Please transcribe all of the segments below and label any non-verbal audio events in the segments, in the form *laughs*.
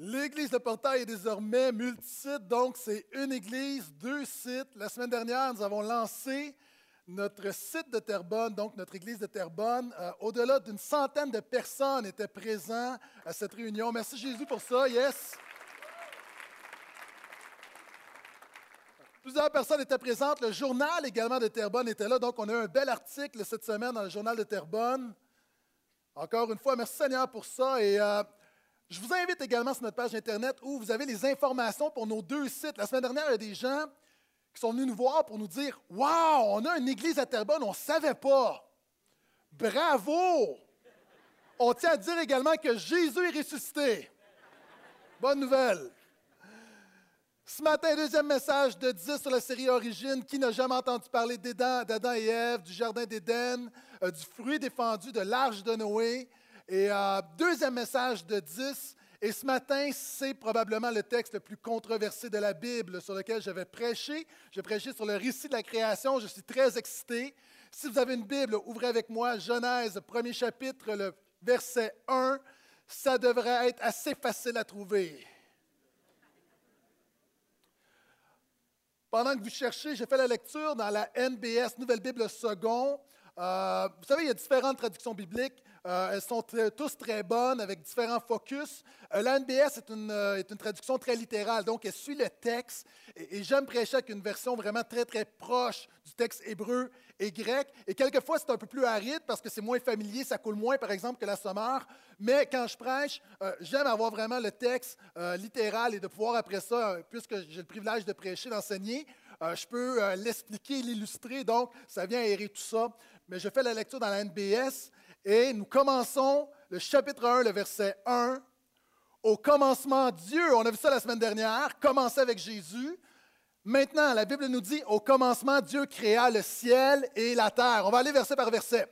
L'église de Portail est désormais multisite, donc c'est une église, deux sites. La semaine dernière, nous avons lancé notre site de Terrebonne, donc notre église de Terrebonne. Euh, au-delà d'une centaine de personnes étaient présentes à cette réunion. Merci Jésus pour ça, yes. Plusieurs personnes étaient présentes. Le journal également de Terrebonne était là, donc on a eu un bel article cette semaine dans le journal de Terrebonne. Encore une fois, merci Seigneur pour ça. Et euh, je vous invite également sur notre page Internet où vous avez les informations pour nos deux sites. La semaine dernière, il y a des gens qui sont venus nous voir pour nous dire Waouh, on a une église à Terrebonne, on ne savait pas. Bravo! On tient à dire également que Jésus est ressuscité. Bonne nouvelle. Ce matin, deuxième message de 10 sur la série Origine. Qui n'a jamais entendu parler d'Adam et Ève, du Jardin d'Éden, euh, du fruit défendu, de l'Arche de Noé? Et euh, deuxième message de 10, et ce matin, c'est probablement le texte le plus controversé de la Bible sur lequel je vais prêcher. Je prêcher sur le récit de la création. Je suis très excité. Si vous avez une Bible, ouvrez avec moi Genèse, premier chapitre, le verset 1. Ça devrait être assez facile à trouver. Pendant que vous cherchez, j'ai fait la lecture dans la NBS, Nouvelle Bible Second. Euh, vous savez, il y a différentes traductions bibliques. Euh, elles sont tous très bonnes avec différents focus. Euh, la NBS est une, est une, traduction très littérale, donc elle suit le texte. Et, j'aime prêcher avec une version vraiment très, très proche du texte hébreu et grec. Et quelquefois, c'est un peu plus aride parce que c'est moins familier, ça coule moins, par exemple, que la sommaire. Mais quand je prêche, j'aime avoir vraiment le texte littéral et de pouvoir, après ça, puisque j'ai le privilège de prêcher, d'enseigner, je peux l'expliquer, l'illustrer. Donc, ça vient aérer tout ça mais je fais la lecture dans la NBS et nous commençons le chapitre 1, le verset 1. Au commencement, Dieu, on a vu ça la semaine dernière, commençait avec Jésus. Maintenant, la Bible nous dit, au commencement, Dieu créa le ciel et la terre. On va aller verset par verset.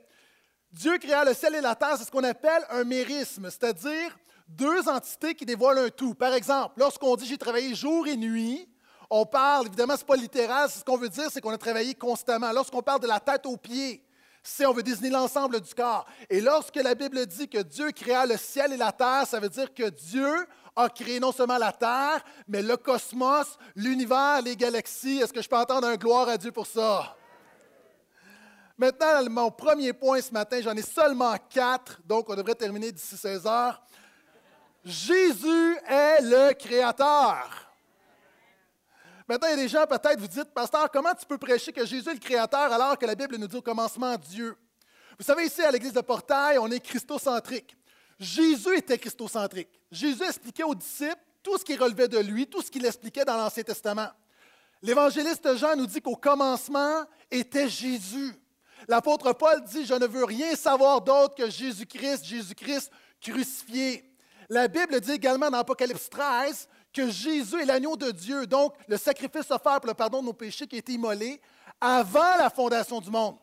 Dieu créa le ciel et la terre, c'est ce qu'on appelle un mérisme, c'est-à-dire deux entités qui dévoilent un tout. Par exemple, lorsqu'on dit j'ai travaillé jour et nuit, on parle, évidemment, ce n'est pas littéral, ce qu'on veut dire, c'est qu'on a travaillé constamment. Lorsqu'on parle de la tête aux pieds, si on veut désigner l'ensemble du corps. Et lorsque la Bible dit que Dieu créa le ciel et la terre, ça veut dire que Dieu a créé non seulement la terre, mais le cosmos, l'univers, les galaxies. Est-ce que je peux entendre un gloire à Dieu pour ça? Maintenant, mon premier point ce matin, j'en ai seulement quatre, donc on devrait terminer d'ici 16 heures. Jésus est le Créateur. Maintenant, il y a des gens, peut-être, vous dites, Pasteur, comment tu peux prêcher que Jésus est le Créateur alors que la Bible nous dit au commencement Dieu? Vous savez, ici, à l'Église de Portail, on est christocentrique. Jésus était christocentrique. Jésus expliquait aux disciples tout ce qui relevait de lui, tout ce qu'il expliquait dans l'Ancien Testament. L'évangéliste Jean nous dit qu'au commencement était Jésus. L'apôtre Paul dit, je ne veux rien savoir d'autre que Jésus-Christ, Jésus-Christ crucifié. La Bible dit également dans Apocalypse 13 que Jésus est l'agneau de Dieu, donc le sacrifice offert pour le pardon de nos péchés qui a été immolé avant la fondation du monde.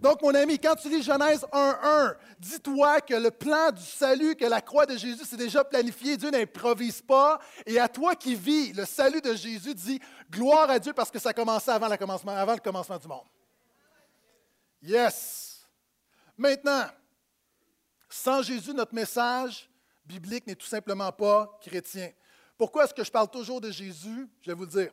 Donc, mon ami, quand tu lis Genèse 1.1, dis-toi que le plan du salut, que la croix de Jésus, c'est déjà planifié. Dieu n'improvise pas. Et à toi qui vis le salut de Jésus, dis gloire à Dieu parce que ça a commencé avant, avant le commencement du monde. Yes. Maintenant, sans Jésus, notre message biblique n'est tout simplement pas chrétien. Pourquoi est-ce que je parle toujours de Jésus? Je vais vous le dire.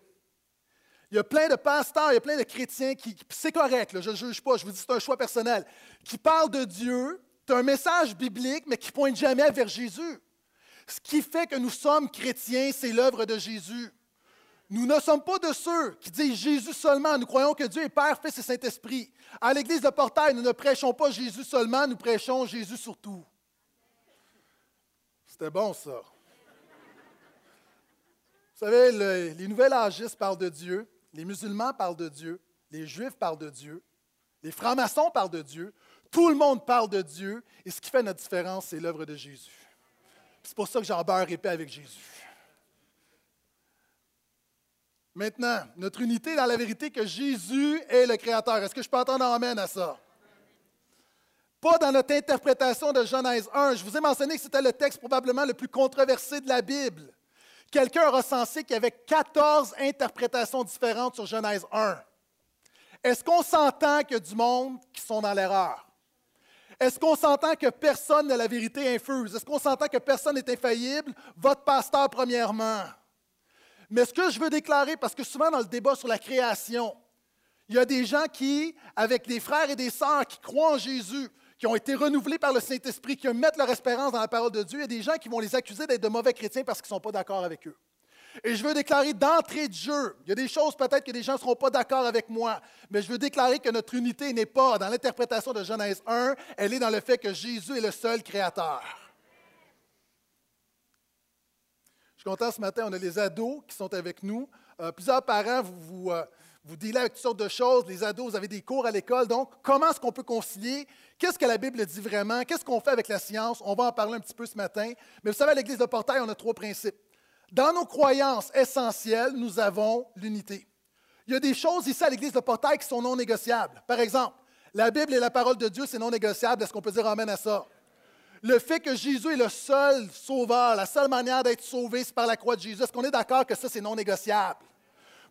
Il y a plein de pasteurs, il y a plein de chrétiens qui, c'est correct, je ne juge pas, je vous dis c'est un choix personnel, qui parlent de Dieu, c'est un message biblique, mais qui ne pointe jamais vers Jésus. Ce qui fait que nous sommes chrétiens, c'est l'œuvre de Jésus. Nous ne sommes pas de ceux qui disent Jésus seulement. Nous croyons que Dieu est Père, Fils et Saint-Esprit. À l'Église de Portail, nous ne prêchons pas Jésus seulement, nous prêchons Jésus surtout. C'était bon, ça. Vous savez, les nouvelles agistes parlent de Dieu, les musulmans parlent de Dieu, les juifs parlent de Dieu, les francs-maçons parlent de Dieu, tout le monde parle de Dieu, et ce qui fait notre différence, c'est l'œuvre de Jésus. C'est pour ça que j'en beurre épais avec Jésus. Maintenant, notre unité dans la vérité que Jésus est le Créateur. Est-ce que je peux entendre amène à ça? Pas dans notre interprétation de Genèse 1. Je vous ai mentionné que c'était le texte probablement le plus controversé de la Bible. Quelqu'un a recensé qu'il y avait 14 interprétations différentes sur Genèse 1. Est-ce qu'on s'entend qu'il y a du monde qui sont dans l'erreur? Est-ce qu'on s'entend que personne n'a la vérité infuse? Est-ce qu'on s'entend que personne n'est infaillible? Votre pasteur, premièrement. Mais ce que je veux déclarer, parce que souvent dans le débat sur la création, il y a des gens qui, avec des frères et des sœurs qui croient en Jésus, qui ont été renouvelés par le Saint-Esprit, qui mettent leur espérance dans la parole de Dieu, il y a des gens qui vont les accuser d'être de mauvais chrétiens parce qu'ils ne sont pas d'accord avec eux. Et je veux déclarer d'entrée de jeu, il y a des choses peut-être que des gens ne seront pas d'accord avec moi, mais je veux déclarer que notre unité n'est pas dans l'interprétation de Genèse 1, elle est dans le fait que Jésus est le seul créateur. Je suis content ce matin, on a les ados qui sont avec nous. Euh, plusieurs parents, vous, euh, vous dealez avec toutes sortes de choses. Les ados, vous avez des cours à l'école. Donc, comment est-ce qu'on peut concilier? Qu'est-ce que la Bible dit vraiment? Qu'est-ce qu'on fait avec la science? On va en parler un petit peu ce matin. Mais vous savez, à l'Église de Portail, on a trois principes. Dans nos croyances essentielles, nous avons l'unité. Il y a des choses ici à l'Église de Portail qui sont non négociables. Par exemple, la Bible et la parole de Dieu, c'est non négociable. Est-ce qu'on peut dire Amen à ça? Le fait que Jésus est le seul sauveur, la seule manière d'être sauvé, c'est par la croix de Jésus. Est-ce qu'on est, d'accord que ça, c'est non négociable?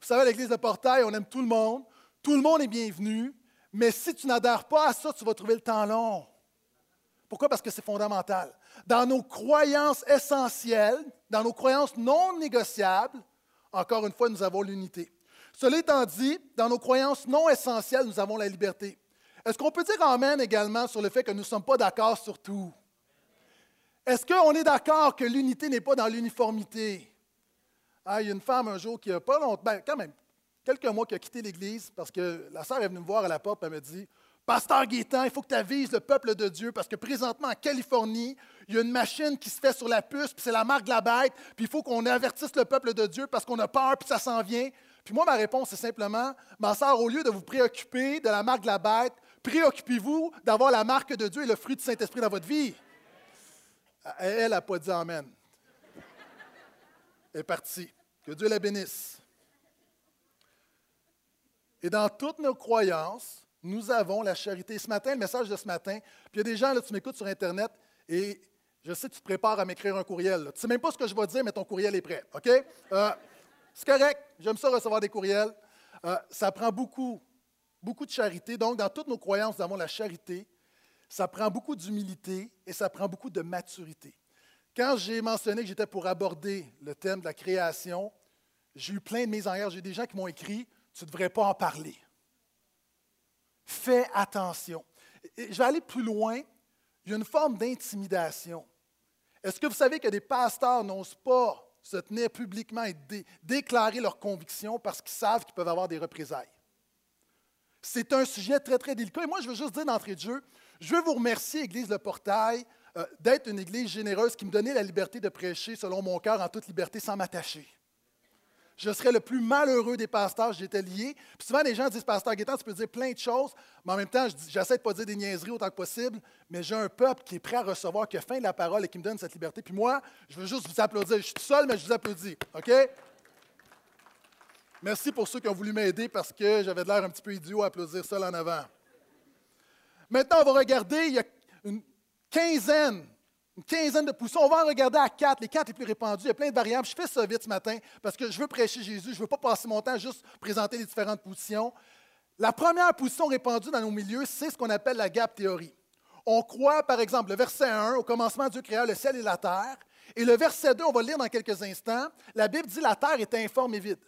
Vous savez, à l'Église de Portail, on aime tout le monde. Tout le monde est bienvenu. Mais si tu n'adhères pas à ça, tu vas trouver le temps long. Pourquoi? Parce que c'est fondamental. Dans nos croyances essentielles, dans nos croyances non négociables, encore une fois, nous avons l'unité. Cela étant dit, dans nos croyances non essentielles, nous avons la liberté. Est-ce qu'on peut dire Amen également sur le fait que nous ne sommes pas d'accord sur tout? Est-ce qu'on est d'accord que l'unité n'est pas dans l'uniformité? Ah, il y a une femme un jour qui a pas longtemps, ben, quand même, quelques mois qui a quitté l'Église parce que la sœur est venue me voir à la porte et elle me dit Pasteur Gaétan, il faut que tu avises le peuple de Dieu parce que présentement en Californie, il y a une machine qui se fait sur la puce, puis c'est la marque de la bête, puis il faut qu'on avertisse le peuple de Dieu parce qu'on a peur, puis ça s'en vient. Puis moi, ma réponse, c'est simplement, ma sœur, au lieu de vous préoccuper de la marque de la bête, préoccupez-vous d'avoir la marque de Dieu et le fruit du Saint-Esprit dans votre vie. Elle n'a pas dit Amen. Est partie. Que Dieu la bénisse. Et dans toutes nos croyances, nous avons la charité. Ce matin, le message de ce matin, puis il y a des gens, là, tu m'écoutes sur Internet et je sais que tu te prépares à m'écrire un courriel. Tu ne sais même pas ce que je vais dire, mais ton courriel est prêt. OK? Euh, c'est correct. J'aime ça recevoir des courriels. Euh, ça prend beaucoup, beaucoup de charité. Donc, dans toutes nos croyances, nous avons la charité. Ça prend beaucoup d'humilité et ça prend beaucoup de maturité. Quand j'ai mentionné que j'étais pour aborder le thème de la création, j'ai eu plein de mises en J'ai des gens qui m'ont écrit Tu ne devrais pas en parler. Fais attention. je vais aller plus loin. Il y a une forme d'intimidation. Est-ce que vous savez que des pasteurs n'osent pas se tenir publiquement et déclarer leurs convictions parce qu'ils savent qu'ils peuvent avoir des représailles? C'est un sujet très, très délicat. Et moi, je veux juste dire d'entrée de jeu, je veux vous remercier, Église Le Portail, euh, d'être une Église généreuse qui me donnait la liberté de prêcher selon mon cœur en toute liberté sans m'attacher je serais le plus malheureux des pasteurs, j'étais lié. Puis souvent, les gens disent, Pasteur Guétan, tu peux dire plein de choses, mais en même temps, j'essaie de pas dire des niaiseries autant que possible, mais j'ai un peuple qui est prêt à recevoir, qui a faim de la parole et qui me donne cette liberté. Puis moi, je veux juste vous applaudir. Je suis tout seul, mais je vous applaudis. OK? Merci pour ceux qui ont voulu m'aider parce que j'avais l'air un petit peu idiot à applaudir seul en avant. Maintenant, on va regarder, il quinzaine une quinzaine de poussons. On va en regarder à quatre, les quatre les plus répandus. Il y a plein de variables. Je fais ça vite ce matin parce que je veux prêcher Jésus. Je ne veux pas passer mon temps juste présenter les différentes positions. La première position répandue dans nos milieux, c'est ce qu'on appelle la gap théorie. On croit, par exemple, le verset 1, au commencement, Dieu créa le ciel et la terre. Et le verset 2, on va le lire dans quelques instants. La Bible dit la terre est informe et vide.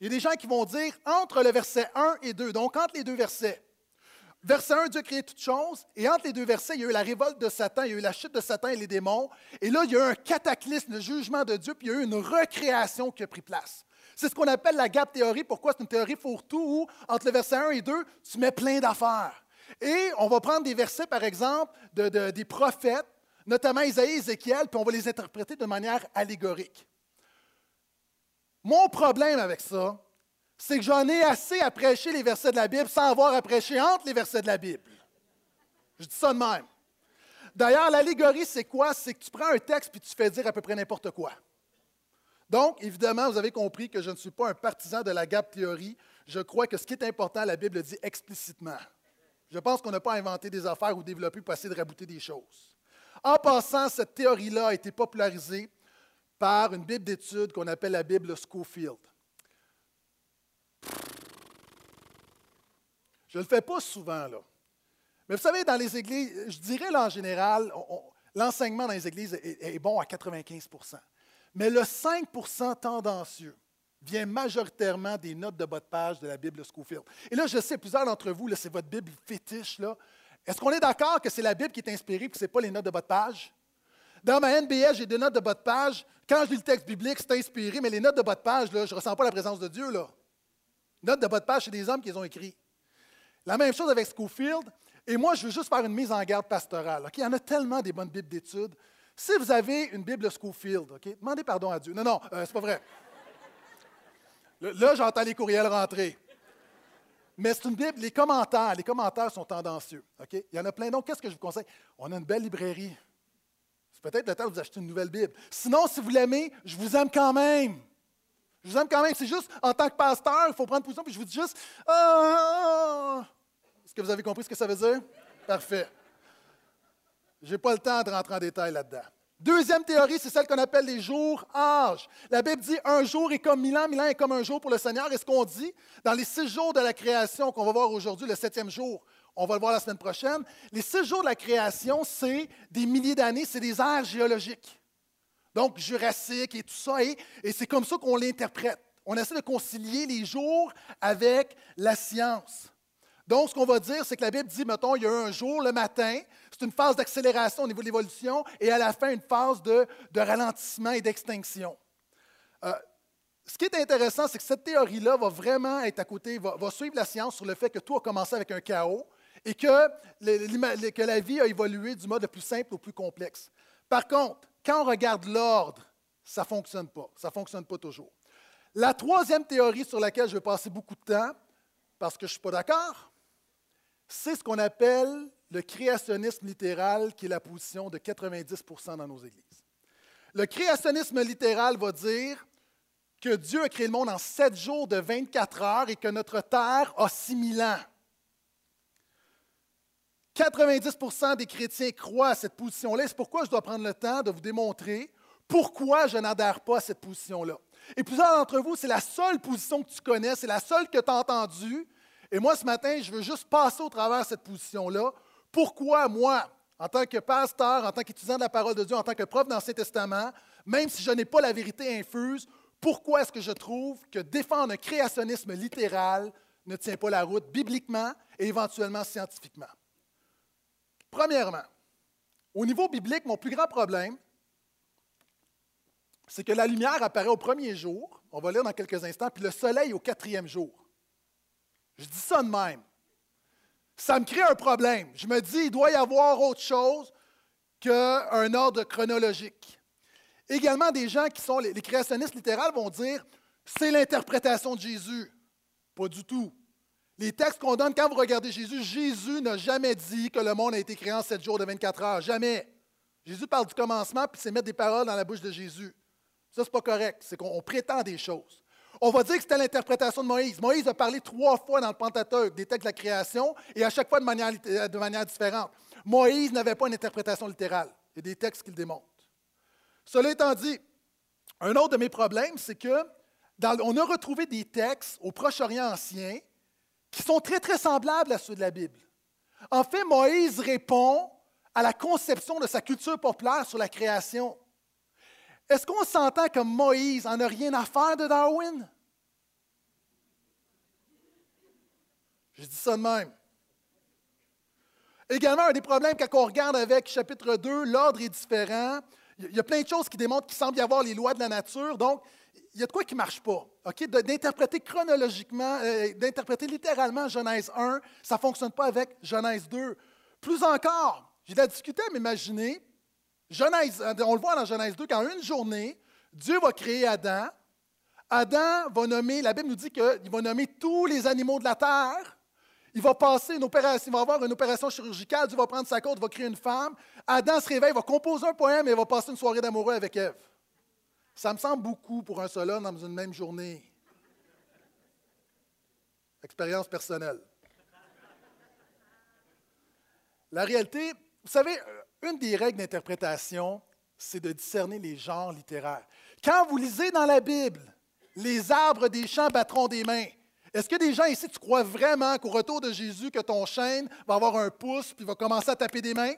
Il y a des gens qui vont dire entre le verset 1 et 2, donc entre les deux versets. Verset 1, Dieu a créé toutes choses. Et entre les deux versets, il y a eu la révolte de Satan, il y a eu la chute de Satan et les démons. Et là, il y a eu un cataclysme, le jugement de Dieu, puis il y a eu une recréation qui a pris place. C'est ce qu'on appelle la gap théorie. Pourquoi? C'est une théorie fourre-tout où, entre le verset 1 et 2, tu mets plein d'affaires. Et on va prendre des versets, par exemple, des prophètes, notamment Isaïe Ézéchiel, puis on va les interpréter de manière allégorique. Mon problème avec ça, c'est que j'en ai assez à prêcher les versets de la Bible sans avoir à prêcher entre les versets de la Bible. Je dis ça de même. D'ailleurs, l'allégorie, c'est quoi? C'est que tu prends un texte puis tu fais dire à peu près n'importe quoi. Donc, évidemment, vous avez compris que je ne suis pas un partisan de la gap théorie. Je crois que ce qui est important, la Bible le dit explicitement. Je pense qu'on n'a pas inventé des affaires ou développé pour essayer de rabouter des choses. En passant, cette théorie-là a été popularisée par une Bible d'études qu'on appelle la Bible Schofield. Je ne le fais pas souvent, là. Mais vous savez, dans les églises, je dirais en général, l'enseignement dans les églises est, bon à 95% Mais le 5% tendancieux vient majoritairement des notes de bas de page de la Bible Schofield. Et là, je sais, plusieurs d'entre vous, c'est votre Bible fétiche. Est-ce qu'on est, d'accord que c'est la Bible qui est inspirée et que ce n'est pas les notes de bas de page? Dans ma NBS, j'ai des notes de bas de page. Quand je lis le texte biblique, c'est inspiré, mais les notes de bas de page, je ne ressens pas la présence de Dieu. Là. Notes de bas de page, c'est des hommes qui les ont écrits. La même chose avec Schofield. Et moi, je veux juste faire une mise en garde pastorale. Il y en a tellement des bonnes Bibles d'études. Si vous avez une Bible Schofield, demandez pardon à Dieu. Non, non, euh, c'est pas vrai. Là, j'entends les courriels rentrer. Mais c'est une Bible, les commentaires, les commentaires sont tendancieux. Il y en a plein. Donc, qu'est-ce que je vous conseille? On a une belle librairie. C'est peut-être le temps de vous acheter une nouvelle Bible. Sinon, si vous l'aimez, je vous aime quand même. Je vous aime quand même. C'est juste, en tant que pasteur, il faut prendre position, puis je vous dis juste, ah! Est-ce que vous avez compris ce que ça veut dire? Parfait. Je n'ai pas le temps de rentrer en détail là-dedans. Deuxième théorie, c'est celle qu'on appelle les jours âges. La Bible dit un jour est comme mille ans, mille ans est comme un jour pour le Seigneur. Et ce qu'on dit dans les six jours de la création qu'on va voir aujourd'hui, le septième jour, on va le voir la semaine prochaine, les six jours de la création, c'est des milliers d'années, c'est des ères géologiques. Donc, jurassique et tout ça. Et, c'est comme ça qu'on l'interprète. On essaie de concilier les jours avec la science. Donc, ce qu'on va dire, c'est que la Bible dit, mettons, il y a un jour, le matin, c'est une phase d'accélération au niveau de l'évolution, et à la fin, une phase de, ralentissement et d'extinction. Euh, ce qui est intéressant, c'est que cette théorie-là va vraiment être à côté, va, suivre la science sur le fait que tout a commencé avec un chaos et que, que la vie a évolué du mode le plus simple au plus complexe. Par contre, quand on regarde l'ordre, ça ne fonctionne pas. Ça ne fonctionne pas toujours. La troisième théorie sur laquelle je vais passer beaucoup de temps, parce que je ne suis pas d'accord, c'est ce qu'on appelle le créationnisme littéral, qui est la position de 90% dans nos églises. Le créationnisme littéral va dire que Dieu a créé le monde en sept jours de 24 heures et que notre Terre a 6000 ans. 90% des chrétiens croient à cette position-là. C'est pourquoi je dois prendre le temps de vous démontrer pourquoi je n'adhère pas à cette position-là. Et plusieurs d'entre vous, c'est la seule position que tu connais, c'est la seule que tu as entendue, et moi, ce matin, je veux juste passer au travers de cette position-là. Pourquoi moi, en tant que pasteur, en tant qu'étudiant de la parole de Dieu, en tant que prof d'Ancien Testament, même si je n'ai pas la vérité infuse, pourquoi est-ce que je trouve que défendre un créationnisme littéral ne tient pas la route bibliquement et éventuellement scientifiquement? Premièrement, au niveau biblique, mon plus grand problème, c'est que la lumière apparaît au premier jour, on va lire dans quelques instants, puis le soleil au quatrième jour. Je dis ça de même. Ça me crée un problème. Je me dis, il doit y avoir autre chose qu'un ordre chronologique. Également, des gens qui sont les, créationnistes littérales vont dire, c'est l'interprétation de Jésus. Pas du tout. Les textes qu'on donne quand vous regardez Jésus, Jésus n'a jamais dit que le monde a été créé en sept jours de 24 heures. Jamais. Jésus parle du commencement, puis c'est mettre des paroles dans la bouche de Jésus. Ça, c'est pas correct. C'est qu'on prétend des choses. On va dire que c'était l'interprétation de Moïse. Moïse a parlé trois fois dans le Pentateuque des textes de la création et à chaque fois de manière, manière différente. Moïse n'avait pas une interprétation littérale. Il y a des textes qui le démontrent. Cela étant dit, un autre de mes problèmes, c'est que on a retrouvé des textes au Proche-Orient ancien qui sont très, très semblables à ceux de la Bible. En fait, Moïse répond à la conception de sa culture populaire sur la création. Est-ce qu'on s'entend que Moïse en a rien à faire de Darwin? Je dis ça de même. Également, un des problèmes, quand on regarde avec chapitre 2, l'ordre est différent. Il y a plein de choses qui démontrent qu'il semble y avoir les lois de la nature. Donc, il y a de quoi qui ne marche pas. D'interpréter chronologiquement, euh, d'interpréter littéralement Genèse 1, ça ne fonctionne pas avec Genèse 2. Plus encore, j'ai la discuter à m'imaginer Genèse, euh, on le voit dans Genèse 2, qu'en une journée, Dieu va créer Adam. Adam va nommer, la Bible nous dit qu'il va nommer tous les animaux de la terre. Il va passer une opération, il va avoir une opération chirurgicale, Dieu va prendre sa côte, va créer une femme. Adam se réveille, va composer un poème et va passer une soirée d'amoureux avec Ève. Ça me semble beaucoup pour un seul homme dans une même journée. Expérience personnelle. La réalité, vous savez, une des règles d'interprétation, c'est de discerner les genres littéraires. Quand vous lisez dans la Bible, les arbres des champs battront des mains Est-ce que des gens ici, tu crois vraiment qu'au retour de Jésus, que ton chaîne va avoir un pouce puis va commencer à taper des mains?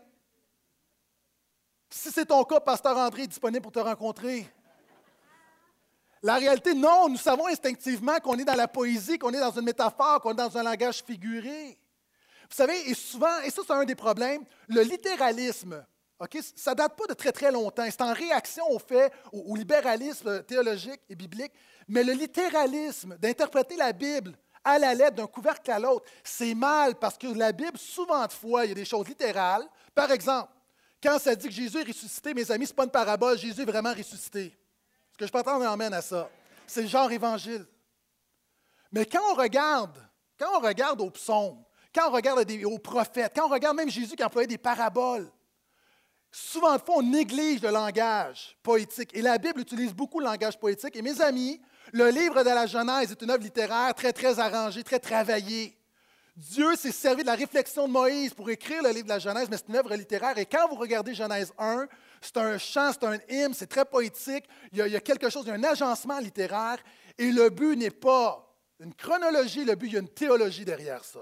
Si c'est ton cas, Pasteur André est disponible pour te rencontrer. La réalité, non, nous savons instinctivement qu'on est dans la poésie, qu'on est dans une métaphore, qu'on est dans un langage figuré. Vous savez, et souvent, et ça c'est un des problèmes, le littéralisme, ça ne date pas de très très longtemps, c'est en réaction au fait, au libéralisme théologique et biblique, mais le littéralisme d'interpréter la Bible à la lettre d'un couvercle à l'autre, c'est mal parce que la Bible, souvent de fois, il y a des choses littérales. Par exemple, quand ça dit que Jésus est ressuscité, mes amis, ce n'est pas une parabole, Jésus est vraiment ressuscité. Ce que je peux attendre emmène à ça. C'est le genre évangile. Mais quand on regarde, quand on regarde aux psaumes, quand on regarde aux prophètes, quand on regarde même Jésus qui employait des paraboles, souvent fois, on néglige le langage poétique. Et la Bible utilise beaucoup le langage poétique. Et mes amis, le livre de la Genèse est une œuvre littéraire très, très arrangée, très travaillée. Dieu s'est servi de la réflexion de Moïse pour écrire le livre de la Genèse, mais c'est une œuvre littéraire. Et quand vous regardez Genèse 1, c'est un chant, c'est un hymne, c'est très poétique. Il y, a, quelque chose, il y a un agencement littéraire. Et le but n'est pas une chronologie, le but, il y a une théologie derrière ça.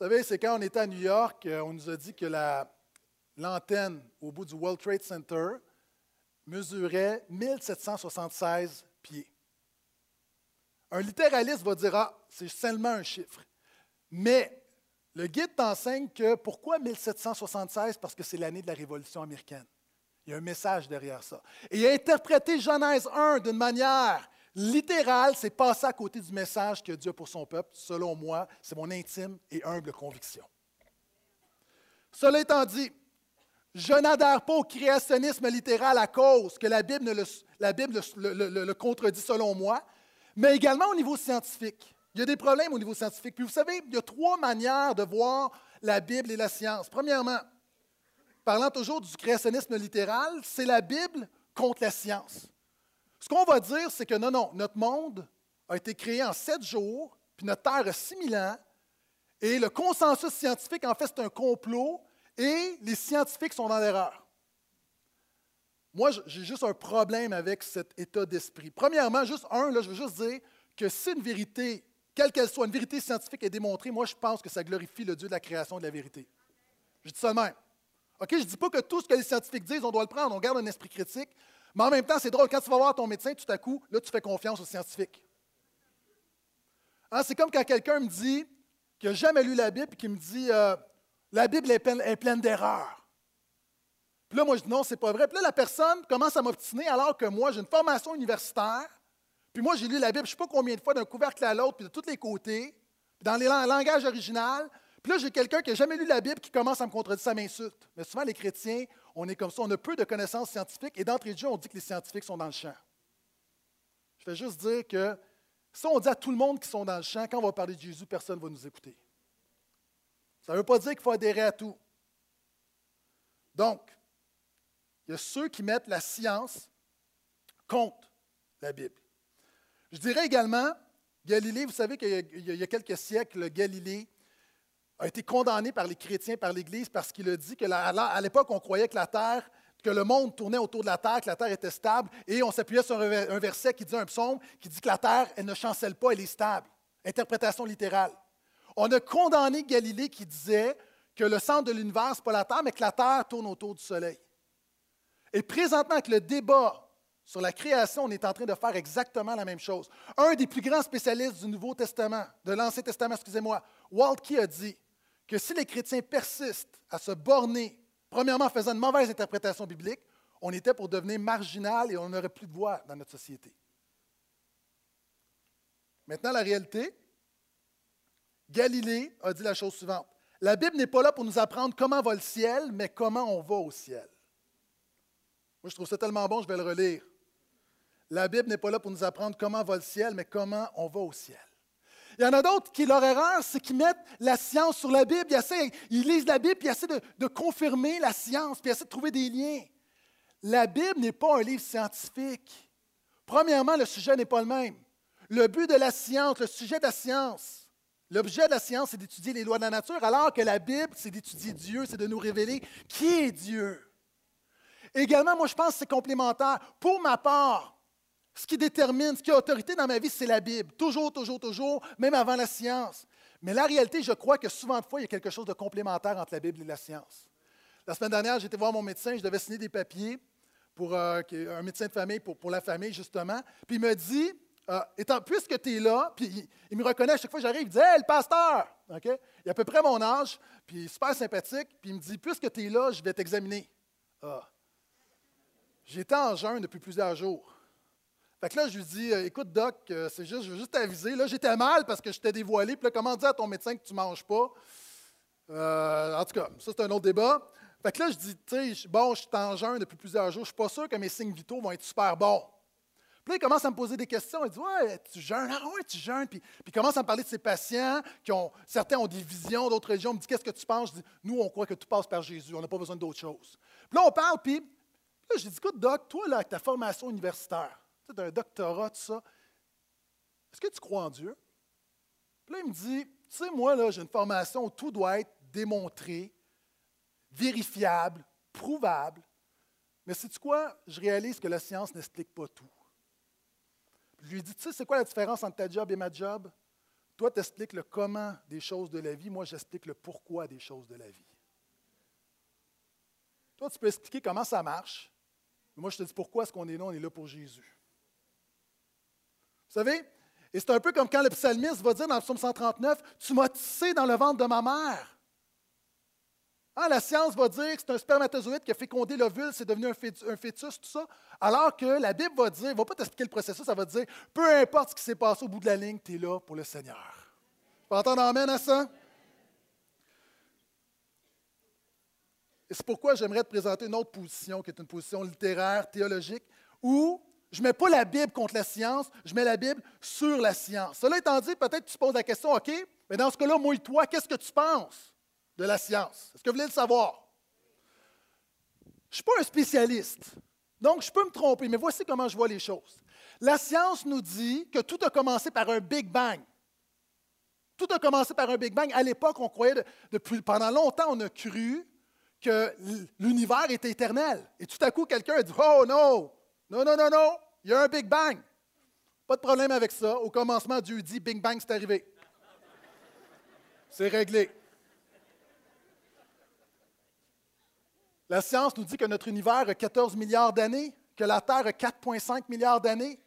Vous savez, c'est quand on était à New York, euh, on nous a dit que l'antenne au bout du World Trade Center mesurait 1776 pieds. Un littéraliste va dire Ah, c'est seulement un chiffre. Mais le guide t'enseigne que pourquoi 1776 Parce que c'est l'année de la Révolution américaine. Il y a un message derrière ça. Et interpréter Genèse 1 d'une manière littérale, c'est passer à côté du message que Dieu a pour son peuple. Selon moi, c'est mon intime et humble conviction. Cela étant dit, je n'adhère pas au créationnisme littéral à cause que la Bible, le, la Bible le, contredit selon moi, mais également au niveau scientifique. Il y a des problèmes au niveau scientifique. Puis vous savez, il y a trois manières de voir la Bible et la science. Premièrement, parlant toujours du créationnisme littéral, c'est la Bible contre la science. Ce qu'on va dire, c'est que non, non, notre monde a été créé en sept jours, puis notre Terre a six mille ans, et le consensus scientifique, en fait, c'est un complot et les scientifiques sont dans l'erreur. Moi, j'ai juste un problème avec cet état d'esprit. Premièrement, juste un, là, je veux juste dire que si une vérité, quelle qu'elle soit, une vérité scientifique est démontrée, moi, je pense que ça glorifie le Dieu de la création et de la vérité. Je dis ça de même. OK, je ne dis pas que tout ce que les scientifiques disent, on doit le prendre, on garde un esprit critique, mais en même temps, c'est drôle, quand tu vas voir ton médecin, tout à coup, là, tu fais confiance aux scientifiques. Hein, c'est comme quand quelqu'un me dit qu'il n'a jamais lu la Bible et qui me dit euh, la Bible est pleine, d'erreurs. Puis là, moi, je dis non, c'est pas vrai. Puis là, la personne commence à m'obstiner alors que moi, j'ai une formation universitaire. Puis moi, j'ai lu la Bible, je ne sais pas combien de fois, d'un couvercle à l'autre, puis de tous les côtés, puis dans les langages original. Puis là, j'ai quelqu'un qui n'a jamais lu la Bible qui commence à me contredire, ça m'insulte. Mais souvent, les chrétiens, on est comme ça, on a peu de connaissances scientifiques, et d'entrée de jeu, on dit que les scientifiques sont dans le champ. Je vais juste dire que si on dit à tout le monde qu'ils sont dans le champ, quand on va parler de Jésus, personne ne va nous écouter. Ça ne veut pas dire qu'il faut adhérer à tout. Donc, il y a ceux qui mettent la science contre la Bible. Je dirais également, Galilée, vous savez qu'il y a quelques siècles, Galilée a été condamné par les chrétiens, par l'Église, parce qu'il a dit qu'à l'époque, on croyait que la Terre, que le monde tournait autour de la Terre, que la Terre était stable, et on s'appuyait sur un verset qui dit un psaume qui dit que la Terre, elle ne chancelle pas, elle est stable. Interprétation littérale. On a condamné Galilée qui disait que le centre de l'univers, ce n'est pas la Terre, mais que la Terre tourne autour du Soleil. Et présentement, avec le débat sur la création, on est en train de faire exactement la même chose. Un des plus grands spécialistes du Nouveau Testament, de l'Ancien Testament, excusez-moi, Walt Key a dit que si les chrétiens persistent à se borner, premièrement en faisant une mauvaise interprétation biblique, on était pour devenir marginal et on n'aurait plus de voix dans notre société. Maintenant, la réalité, Galilée a dit la chose suivante. La Bible n'est pas là pour nous apprendre comment va le ciel, mais comment on va au ciel. Moi, je trouve ça tellement bon, je vais le relire. La Bible n'est pas là pour nous apprendre comment va le ciel, mais comment on va au ciel. Il y en a d'autres qui, leur erreur, c'est qu'ils mettent la science sur la Bible. Ils, lisent la Bible, puis ils essaient de, de, confirmer la science, puis ils essaient de trouver des liens. La Bible n'est pas un livre scientifique. Premièrement, le sujet n'est pas le même. Le but de la science, le sujet de la science, L'objet de la science, c'est d'étudier les lois de la nature, alors que la Bible, c'est d'étudier Dieu, c'est de nous révéler qui est Dieu. Également, moi, je pense que c'est complémentaire. Pour ma part, Ce qui détermine, ce qui a autorité dans ma vie, c'est la Bible. Toujours, toujours, toujours, même avant la science. Mais la réalité, je crois que souvent de fois, il y a quelque chose de complémentaire entre la Bible et la science. La semaine dernière, j'étais voir mon médecin, je devais signer des papiers pour euh, un médecin de famille, pour, la famille, justement. Puis il me dit, euh, étant, puisque tu es là, puis il, me reconnaît à chaque fois que j'arrive, il dit Hey, le pasteur Il a à peu près mon âge, puis il est super sympathique, puis il me dit Puisque tu es là, je vais t'examiner. Ah. J'étais en jeûne depuis plusieurs jours. Fait que là, je lui dis euh, Écoute, Doc, euh, c'est juste, je veux juste t'aviser. Là, j'étais mal parce que je t'ai dévoilé. Puis là, comment dire à ton médecin que tu ne manges pas? En tout cas, ça, c'est un autre débat. Fait que là, je dis Tu sais, bon, je suis en jeûne depuis plusieurs jours. Je ne suis pas sûr que mes signes vitaux vont être super bons. Puis là, il commence à me poser des questions. Il dit Ouais, tu jeûnes Ah, ouais, tu jeûnes. Puis, il commence à me parler de ses patients, qui ont, certains ont des visions d'autres régions. Il me dit Qu'est-ce que tu penses? Je dis Nous, on croit que tout passe par Jésus. On n'a pas besoin d'autre chose. Puis là, on parle, puis là, je dis Écoute, Doc, toi, là, avec ta formation universitaire, tu un doctorat, tout ça, est-ce que tu crois en Dieu? Puis là, il me dit Tu sais, moi, là, j'ai une formation où tout doit être démontré, vérifiable, prouvable. Mais sais-tu quoi? Je réalise que la science n'explique pas tout. Je lui dis, tu sais, c'est quoi la différence entre ta job et ma job? Toi, tu expliques le comment des choses de la vie, moi, j'explique le pourquoi des choses de la vie. Toi, tu peux expliquer comment ça marche, mais moi, je te dis pourquoi est-ce qu'on est là, on est là pour Jésus. Vous savez, et c'est un peu comme quand le psalmiste va dire dans le psaume 139, Tu m'as tissé dans le ventre de ma mère. Ah, la science va dire que c'est un spermatozoïde qui a fécondé l'ovule, c'est devenu un fœtus, tout ça. Alors que la Bible va dire, ne va pas t'expliquer le processus, ça va dire, peu importe ce qui s'est passé au bout de la ligne, tu es là pour le Seigneur. Tu entendre amène à ça? Et c'est pourquoi j'aimerais te présenter une autre position, qui est une position littéraire, théologique, où je ne mets pas la Bible contre la science, je mets la Bible sur la science. Cela étant dit, peut-être que tu poses la question, OK, mais dans ce cas-là, mouille-toi, qu'est-ce que tu penses? de la science? Est-ce que vous voulez le savoir? Je ne suis pas un spécialiste, donc je peux me tromper, mais voici comment je vois les choses. La science nous dit que tout a commencé par un Big Bang. Tout a commencé par un Big Bang. À l'époque, on croyait, depuis, pendant longtemps, on a cru que l'univers était éternel. Et tout à coup, quelqu'un a dit Oh non, non, non, non, non, il y a un Big Bang. Pas de problème avec ça. Au commencement, Dieu dit Big Bang, c'est arrivé. C'est réglé. La science nous dit que notre univers a 14 milliards d'années, que la Terre a 4,5 milliards d'années.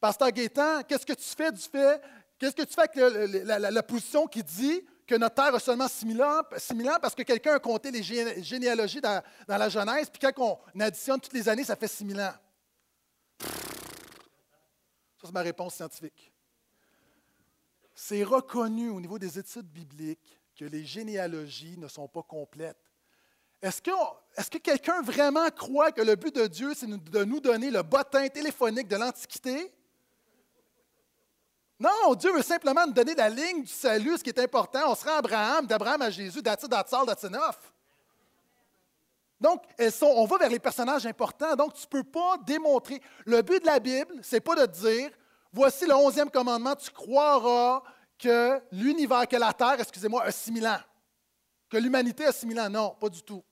Pasteur Gaétan, qu'est-ce que tu fais du fait, qu'est-ce que tu fais avec la, position qui dit que notre Terre a seulement 6 000 ans, parce que quelqu'un a compté les généalogies dans, la Genèse, puis quand on additionne toutes les années, ça fait 6 000 ans. Ça, c'est ma réponse scientifique. C'est reconnu au niveau des études bibliques que les généalogies ne sont pas complètes. Est-ce que, quelqu'un vraiment croit que le but de Dieu, c'est de nous donner le bottin téléphonique de l'Antiquité? Non, Dieu veut simplement nous donner la ligne du salut, ce qui est important. On sera Abraham, d'Abraham à Jésus, that's datsal, enough. Donc, on va vers les personnages importants. Donc, tu ne peux pas démontrer. Le but de la Bible, ce n'est pas de dire voici le onzième commandement, tu croiras que l'univers, que la terre, excusez-moi, a 6 000 ans. Que l'humanité a 6 000 ans. Non, pas du tout.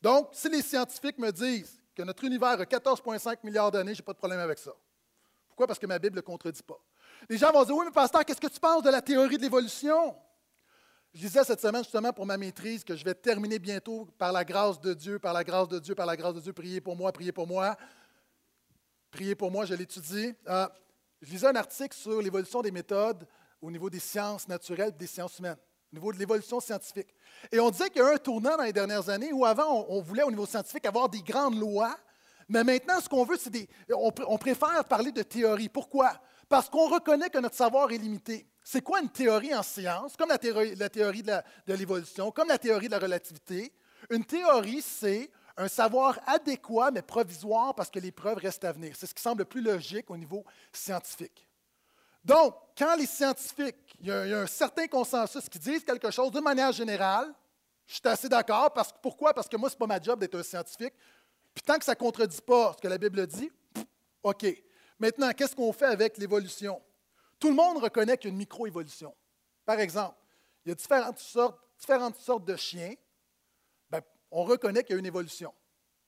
Donc, si les scientifiques me disent que notre univers a 14,5 milliards d'années, je n'ai pas de problème avec ça. Pourquoi? Parce que ma Bible ne le contredit pas. Les gens vont dire Oui, mais pasteur, qu'est-ce que tu penses de la théorie de l'évolution? Je disais cette semaine, justement, pour ma maîtrise, que je vais terminer bientôt par la grâce de Dieu, par la grâce de Dieu, par la grâce de Dieu. Priez pour moi, priez pour moi. Priez pour moi, je l'étudie. Euh, je lisais un article sur l'évolution des méthodes au niveau des sciences naturelles et des sciences humaines au niveau de l'évolution scientifique. Et on disait qu'il y a un tournant dans les dernières années où avant, on, voulait au niveau scientifique avoir des grandes lois, mais maintenant, ce qu'on veut, c'est des... On, préfère parler de théorie. Pourquoi? Parce qu'on reconnaît que notre savoir est limité. C'est quoi une théorie en science? Comme la théorie, de l'évolution, comme la théorie de la relativité. Une théorie, c'est un savoir adéquat mais provisoire parce que les preuves restent à venir. C'est ce qui semble le plus logique au niveau scientifique. Donc, quand les scientifiques, il y, a, un certain consensus qui disent quelque chose de manière générale, je suis assez d'accord. Parce, pourquoi? Parce que moi, ce n'est pas ma job d'être un scientifique. Puis tant que ça ne contredit pas ce que la Bible dit, OK. Maintenant, qu'est-ce qu'on fait avec l'évolution? Tout le monde reconnaît qu'il y a une micro-évolution. Par exemple, il y a différentes sortes, de chiens. Bien, on reconnaît qu'il y a une évolution.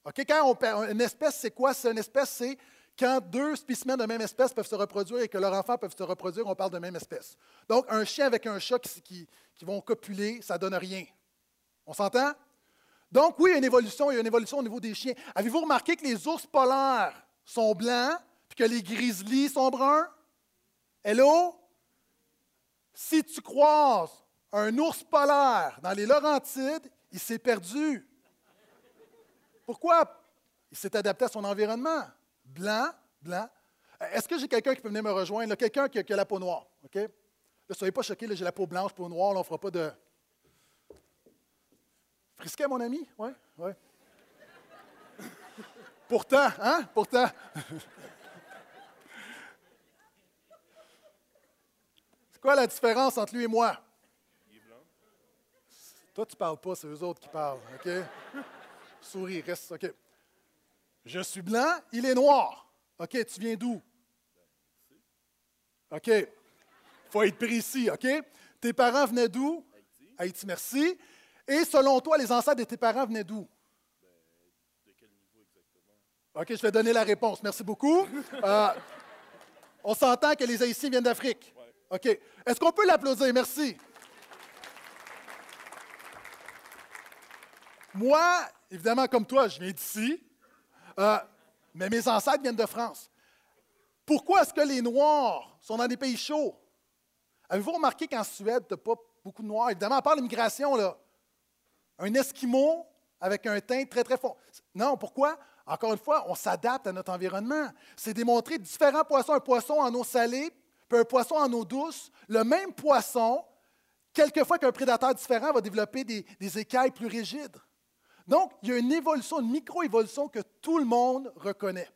Quand on, une espèce, c'est quoi? C'est une espèce, c'est quand deux spécimens de même espèce peuvent se reproduire et que leurs enfants peuvent se reproduire, on parle de même espèce. Donc, un chien avec un chat qui, qui, vont copuler, ça ne donne rien. On s'entend? Donc, oui, il y a une évolution, il y a une évolution au niveau des chiens. Avez-vous remarqué que les ours polaires sont blancs, puis que les grizzlies sont bruns? Hello? Si tu croises un ours polaire dans les Laurentides, il s'est perdu. Pourquoi? Il s'est adapté à son environnement. Blanc, blanc. Est-ce que j'ai quelqu'un qui peut venir me rejoindre? Quelqu'un qui, a la peau noire. OK? Ne soyez pas choqués, j'ai la peau blanche, peau noire, on ne fera pas de. Frisquet, mon ami? Oui, oui. Pourtant, hein? Pourtant. *laughs* C'est quoi la différence entre lui et moi? Il est blanc. Toi, tu parles pas, c'est eux autres qui parlent, OK? Souris, reste, OK. Je suis blanc, il est noir. OK, tu viens d'où? OK. Faut être précis, OK? Tes parents venaient d'où? Haïti. Haïti, merci. Et selon toi, les ancêtres de tes parents venaient d'où? Ben, de quel niveau exactement? OK, je vais donner la réponse. Merci beaucoup. Euh, on s'entend que les Haïtiens viennent d'Afrique. OK. Est-ce qu'on peut l'applaudir? Merci. Moi, évidemment, comme toi, je viens d'ici, euh, mais mes ancêtres viennent de France. Pourquoi est-ce que les Noirs sont dans des pays chauds? Avez-vous remarqué qu'en Suède, tu n'as pas beaucoup de Noirs? Évidemment, à part l'immigration, là. Un Esquimau avec un teint très, très fort. Non, pourquoi? Encore une fois, on s'adapte à notre environnement. C'est démontré différents poissons. Un poisson en eau salée, un poisson en eau douce. Le même poisson, quelquefois qu'un prédateur différent va développer des écailles plus rigides. Donc, il y a une évolution, une micro-évolution que tout le monde reconnaît.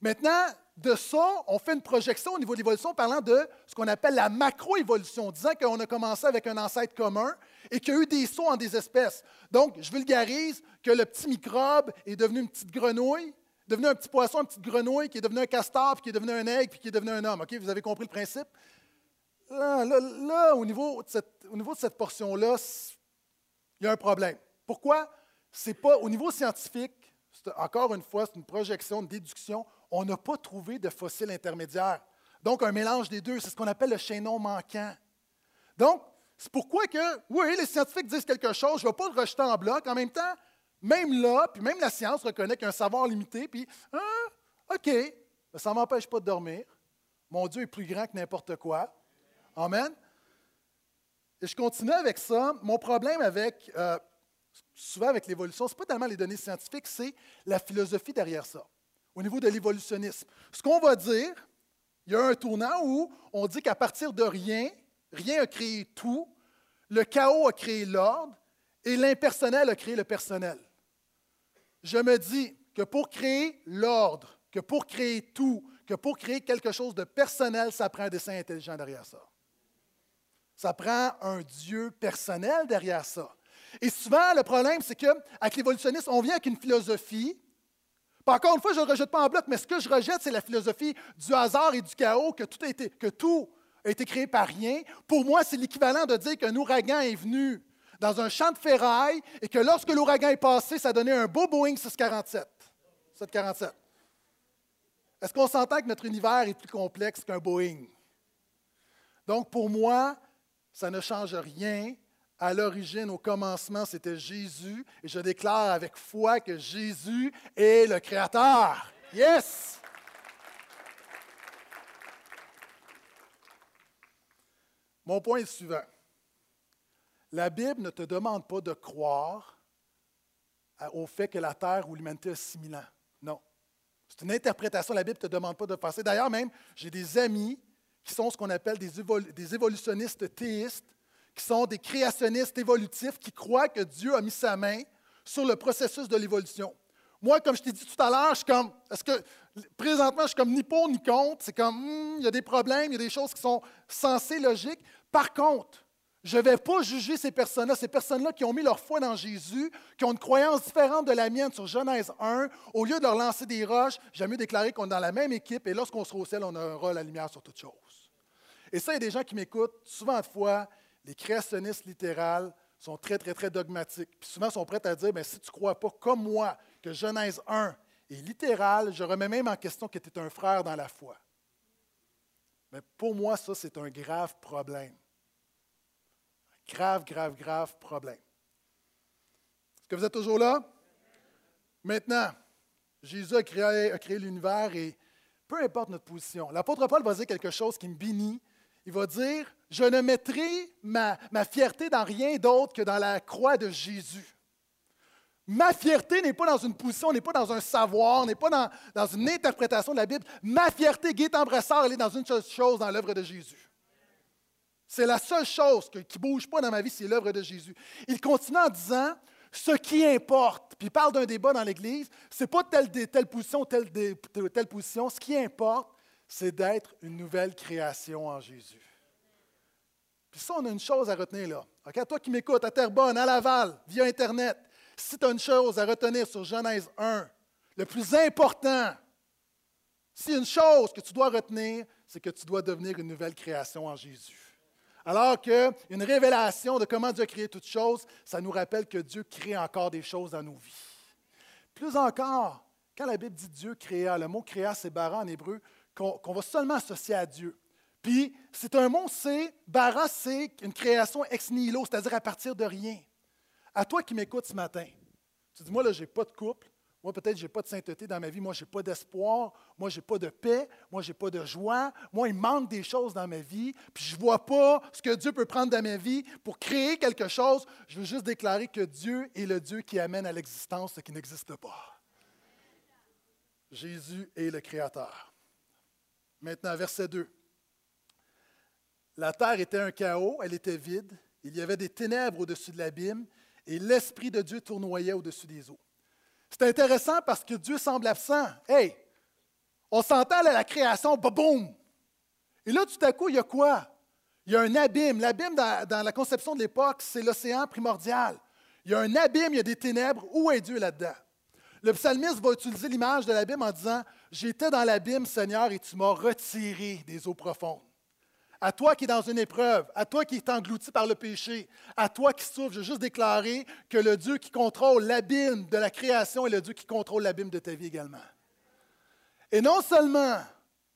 Maintenant, de ça, on fait une projection au niveau de l'évolution parlant de ce qu'on appelle la macro-évolution, disant qu'on a commencé avec un ancêtre commun et qu'il y a eu des sauts en des espèces. Donc, je vulgarise que le petit microbe est devenu une petite grenouille, devenu un petit poisson, une petite grenouille, qui est devenu un castor, puis qui est devenu un aigle, puis qui est devenu un homme. OK, vous avez compris le principe? Là, au niveau de cette, au niveau de cette portion-là, il y a un problème. Pourquoi? c'est pas au niveau scientifique, encore une fois, c'est une projection, une déduction, on n'a pas trouvé de fossiles intermédiaires. Donc, un mélange des deux, c'est ce qu'on appelle le chaînon manquant. Donc, c'est pourquoi que, oui, les scientifiques disent quelque chose, je ne vais pas le rejeter en bloc. En même temps, même là, puis même la science reconnaît qu'il y a un savoir limité, puis, ah, OK, ça ne m'empêche pas de dormir. Mon Dieu est plus grand que n'importe quoi. Amen. Et je continue avec ça. Mon problème avec euh, souvent avec l'évolution, ce n'est pas tellement les données scientifiques, c'est la philosophie derrière ça, au niveau de l'évolutionnisme. Ce qu'on va dire, il y a un tournant où on dit qu'à partir de rien, rien a créé tout, le chaos a créé l'ordre et l'impersonnel a créé le personnel. Je me dis que pour créer l'ordre, que pour créer tout, que pour créer quelque chose de personnel, ça prend un dessin intelligent derrière ça. Ça prend un Dieu personnel derrière ça. Et souvent, le problème, c'est qu'avec l'évolutionnisme, on vient avec une philosophie. encore une fois, je ne rejette pas en bloc, mais ce que je rejette, c'est la philosophie du hasard et du chaos, que tout a été, que tout a été créé par rien. Pour moi, c'est l'équivalent de dire qu'un ouragan est venu dans un champ de ferraille et que lorsque l'ouragan est passé, ça donnait un beau Boeing 647. 747. Est-ce qu'on s'entend que notre univers est plus complexe qu'un Boeing? Donc, pour moi, ça ne change rien à l'origine, au commencement, c'était Jésus. Et je déclare avec foi que Jésus est le Créateur. Yes! Mon point est le suivant. La Bible ne te demande pas de croire au fait que la Terre ou l'humanité a 6000 ans. Non. C'est une interprétation. La Bible ne te demande pas de passer. D'ailleurs, même, j'ai des amis qui sont ce qu'on appelle des évolutionnistes théistes qui sont des créationnistes évolutifs qui croient que Dieu a mis sa main sur le processus de l'évolution. Moi, comme je t'ai dit tout à l'heure, je suis comme, est-ce que présentement, je suis comme ni pour ni contre. C'est comme, hmm, il y a des problèmes, il y a des choses qui sont sensées, logiques. Par contre, je ne vais pas juger ces personnes-là, ces personnes-là qui ont mis leur foi dans Jésus, qui ont une croyance différente de la mienne sur Genèse 1. Au lieu de leur lancer des roches, j'aime mieux déclarer qu'on est dans la même équipe et lorsqu'on sera au ciel, on aura la lumière sur toutes choses. Et ça, il y a des gens qui m'écoutent souvent de fois, les créationnistes littérales sont très, très, très dogmatiques. Puis souvent, ils sont prêts à dire, mais ben, si tu ne crois pas comme moi que Genèse 1 et littéral. Je remets même en question que tu es un frère dans la foi. Mais pour moi, ça, c'est un grave problème. Grave, grave, grave problème. Est-ce que vous êtes toujours là? Maintenant, Jésus a créé, l'univers et peu importe notre position, l'apôtre Paul va dire quelque chose qui me bénit. Il va dire, je ne mettrai ma, fierté dans rien d'autre que dans la croix de Jésus. Ma fierté n'est pas dans une position, n'est pas dans un savoir, n'est pas dans, une interprétation de la Bible. Ma fierté, Guy Embrassard, elle est dans une chose, dans l'œuvre de Jésus. C'est la seule chose qui ne bouge pas dans ma vie, c'est l'œuvre de Jésus. Il continue en disant, ce qui importe, puis il parle d'un débat dans l'Église, ce n'est pas telle, telle position, telle, telle position. Ce qui importe, c'est d'être une nouvelle création en Jésus. Puis ça, on a une chose à retenir là. Okay? Toi qui m'écoutes à Terrebonne, à Laval, via Internet, si tu as une chose à retenir sur Genèse 1, le plus important, si une chose que tu dois retenir, c'est que tu dois devenir une nouvelle création en Jésus. Alors qu'une révélation de comment Dieu a créé toutes choses, ça nous rappelle que Dieu crée encore des choses dans nos vies. Plus encore, quand la Bible dit Dieu créa, le mot créa, c'est bara en hébreu, qu'on va seulement associer à Dieu. Puis, c'est un mot, c'est, bara, c'est une création ex nihilo, c'est-à-dire à partir de rien. À toi qui m'écoutes ce matin, tu dis, moi, là, je n'ai pas de couple, moi, peut-être, je n'ai pas de sainteté dans ma vie. Moi, je n'ai pas d'espoir. Moi, je n'ai pas de paix. Moi, je n'ai pas de joie. Moi, il manque des choses dans ma vie. Puis, je ne vois pas ce que Dieu peut prendre dans ma vie pour créer quelque chose. Je veux juste déclarer que Dieu est le Dieu qui amène à l'existence ce qui n'existe pas. Jésus est le Créateur. Maintenant, verset 2. La terre était un chaos, elle était vide. Il y avait des ténèbres au-dessus de l'abîme et l'Esprit de Dieu tournoyait au-dessus des eaux. C'est intéressant parce que Dieu semble absent. Hey, on s'entend à la création, boum! Et là, tout à coup, il y a quoi? Il y a un abîme. L'abîme, dans, la conception de l'époque, c'est l'océan primordial. Il y a un abîme, il y a des ténèbres. Où est Dieu là-dedans? Le psalmiste va utiliser l'image de l'abîme en disant J'étais dans l'abîme, Seigneur, et tu m'as retiré des eaux profondes à toi qui es dans une épreuve, à toi qui es englouti par le péché, à toi qui souffres, je veux juste déclarer que le Dieu qui contrôle l'abîme de la création est le Dieu qui contrôle l'abîme de ta vie également. Et non seulement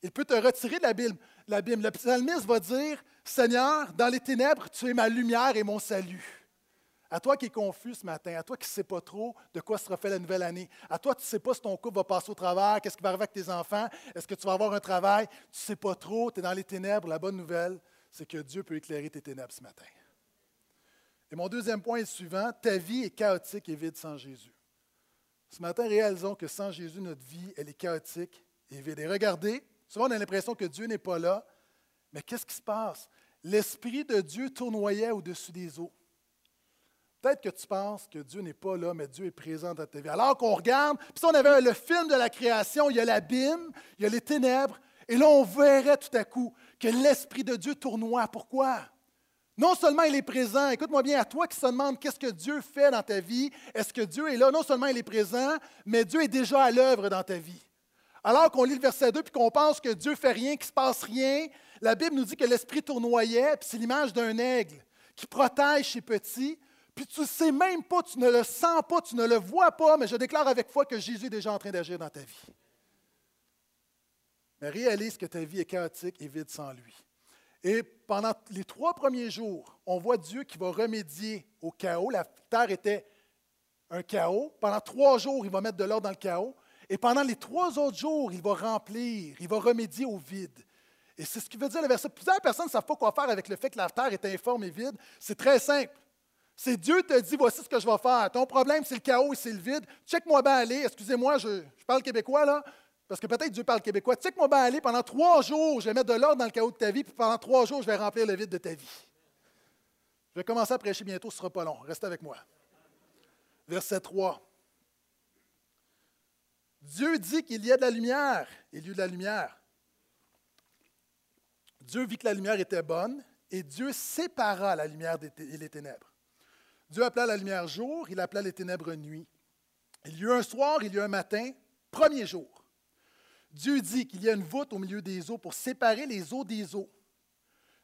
il peut te retirer de l'abîme, l'abîme, le psalmiste va dire, Seigneur, dans les ténèbres, tu es ma lumière et mon salut. À toi qui es confus ce matin, à toi qui ne sais pas trop de quoi sera fait la nouvelle année, à toi qui ne sais pas si ton couple va passer au travers, qu'est-ce qui va arriver avec tes enfants, est-ce que tu vas avoir un travail, tu ne sais pas trop, tu es dans les ténèbres, la bonne nouvelle, c'est que Dieu peut éclairer tes ténèbres ce matin. Et mon deuxième point est le suivant, ta vie est chaotique et vide sans Jésus. Ce matin, réalisons que sans Jésus, notre vie, elle est chaotique et vide. Et regardez, souvent on a l'impression que Dieu n'est pas là, mais qu'est-ce qui se passe? L'Esprit de Dieu tournoyait au-dessus des eaux. Peut-être que tu penses que Dieu n'est pas là, mais Dieu est présent dans ta vie. Alors qu'on regarde, puis si on avait le film de la création, il y a l'abîme, il y a les ténèbres, et là on verrait tout à coup que l'Esprit de Dieu tournoie. Pourquoi? Non seulement il est présent, écoute-moi bien, à toi qui se demande qu'est-ce que Dieu fait dans ta vie, est-ce que Dieu est là? Non seulement il est présent, mais Dieu est déjà à l'œuvre dans ta vie. Alors qu'on lit le verset 2 puis qu'on pense que Dieu fait rien, qu'il ne se passe rien, la Bible nous dit que l'Esprit tournoyait, puis c'est l'image d'un aigle qui protège ses petits, puis tu ne sais même pas, tu ne le sens pas, tu ne le vois pas, mais je déclare avec foi que Jésus est déjà en train d'agir dans ta vie. Mais réalise que ta vie est chaotique et vide sans lui. Et pendant les trois premiers jours, on voit Dieu qui va remédier au chaos. La terre était un chaos. Pendant trois jours, il va mettre de l'ordre dans le chaos. Et pendant les trois autres jours, il va remplir, il va remédier au vide. Et c'est ce qui veut dire le verset. Plusieurs personnes ne savent pas quoi faire avec le fait que la terre est informe et vide. C'est très simple. C'est Dieu te dit, voici ce que je vais faire. Ton problème, c'est le chaos et c'est le vide. Check-moi bien aller. Excusez-moi, je, parle québécois là, parce que peut-être Dieu parle québécois. Check-moi bien aller. Pendant trois jours, je vais mettre de l'ordre dans le chaos de ta vie, puis pendant trois jours, je vais remplir le vide de ta vie. Je vais commencer à prêcher bientôt, ce ne sera pas long. Reste avec moi. Verset 3. Dieu dit qu'il y a de la lumière. Il y a eu de la lumière. Dieu vit que la lumière était bonne et Dieu sépara la lumière et les ténèbres. Dieu appela la lumière jour, il appela les ténèbres nuit. Il y eut un soir, il y eut un matin, premier jour. Dieu dit qu'il y a une voûte au milieu des eaux pour séparer les eaux des eaux.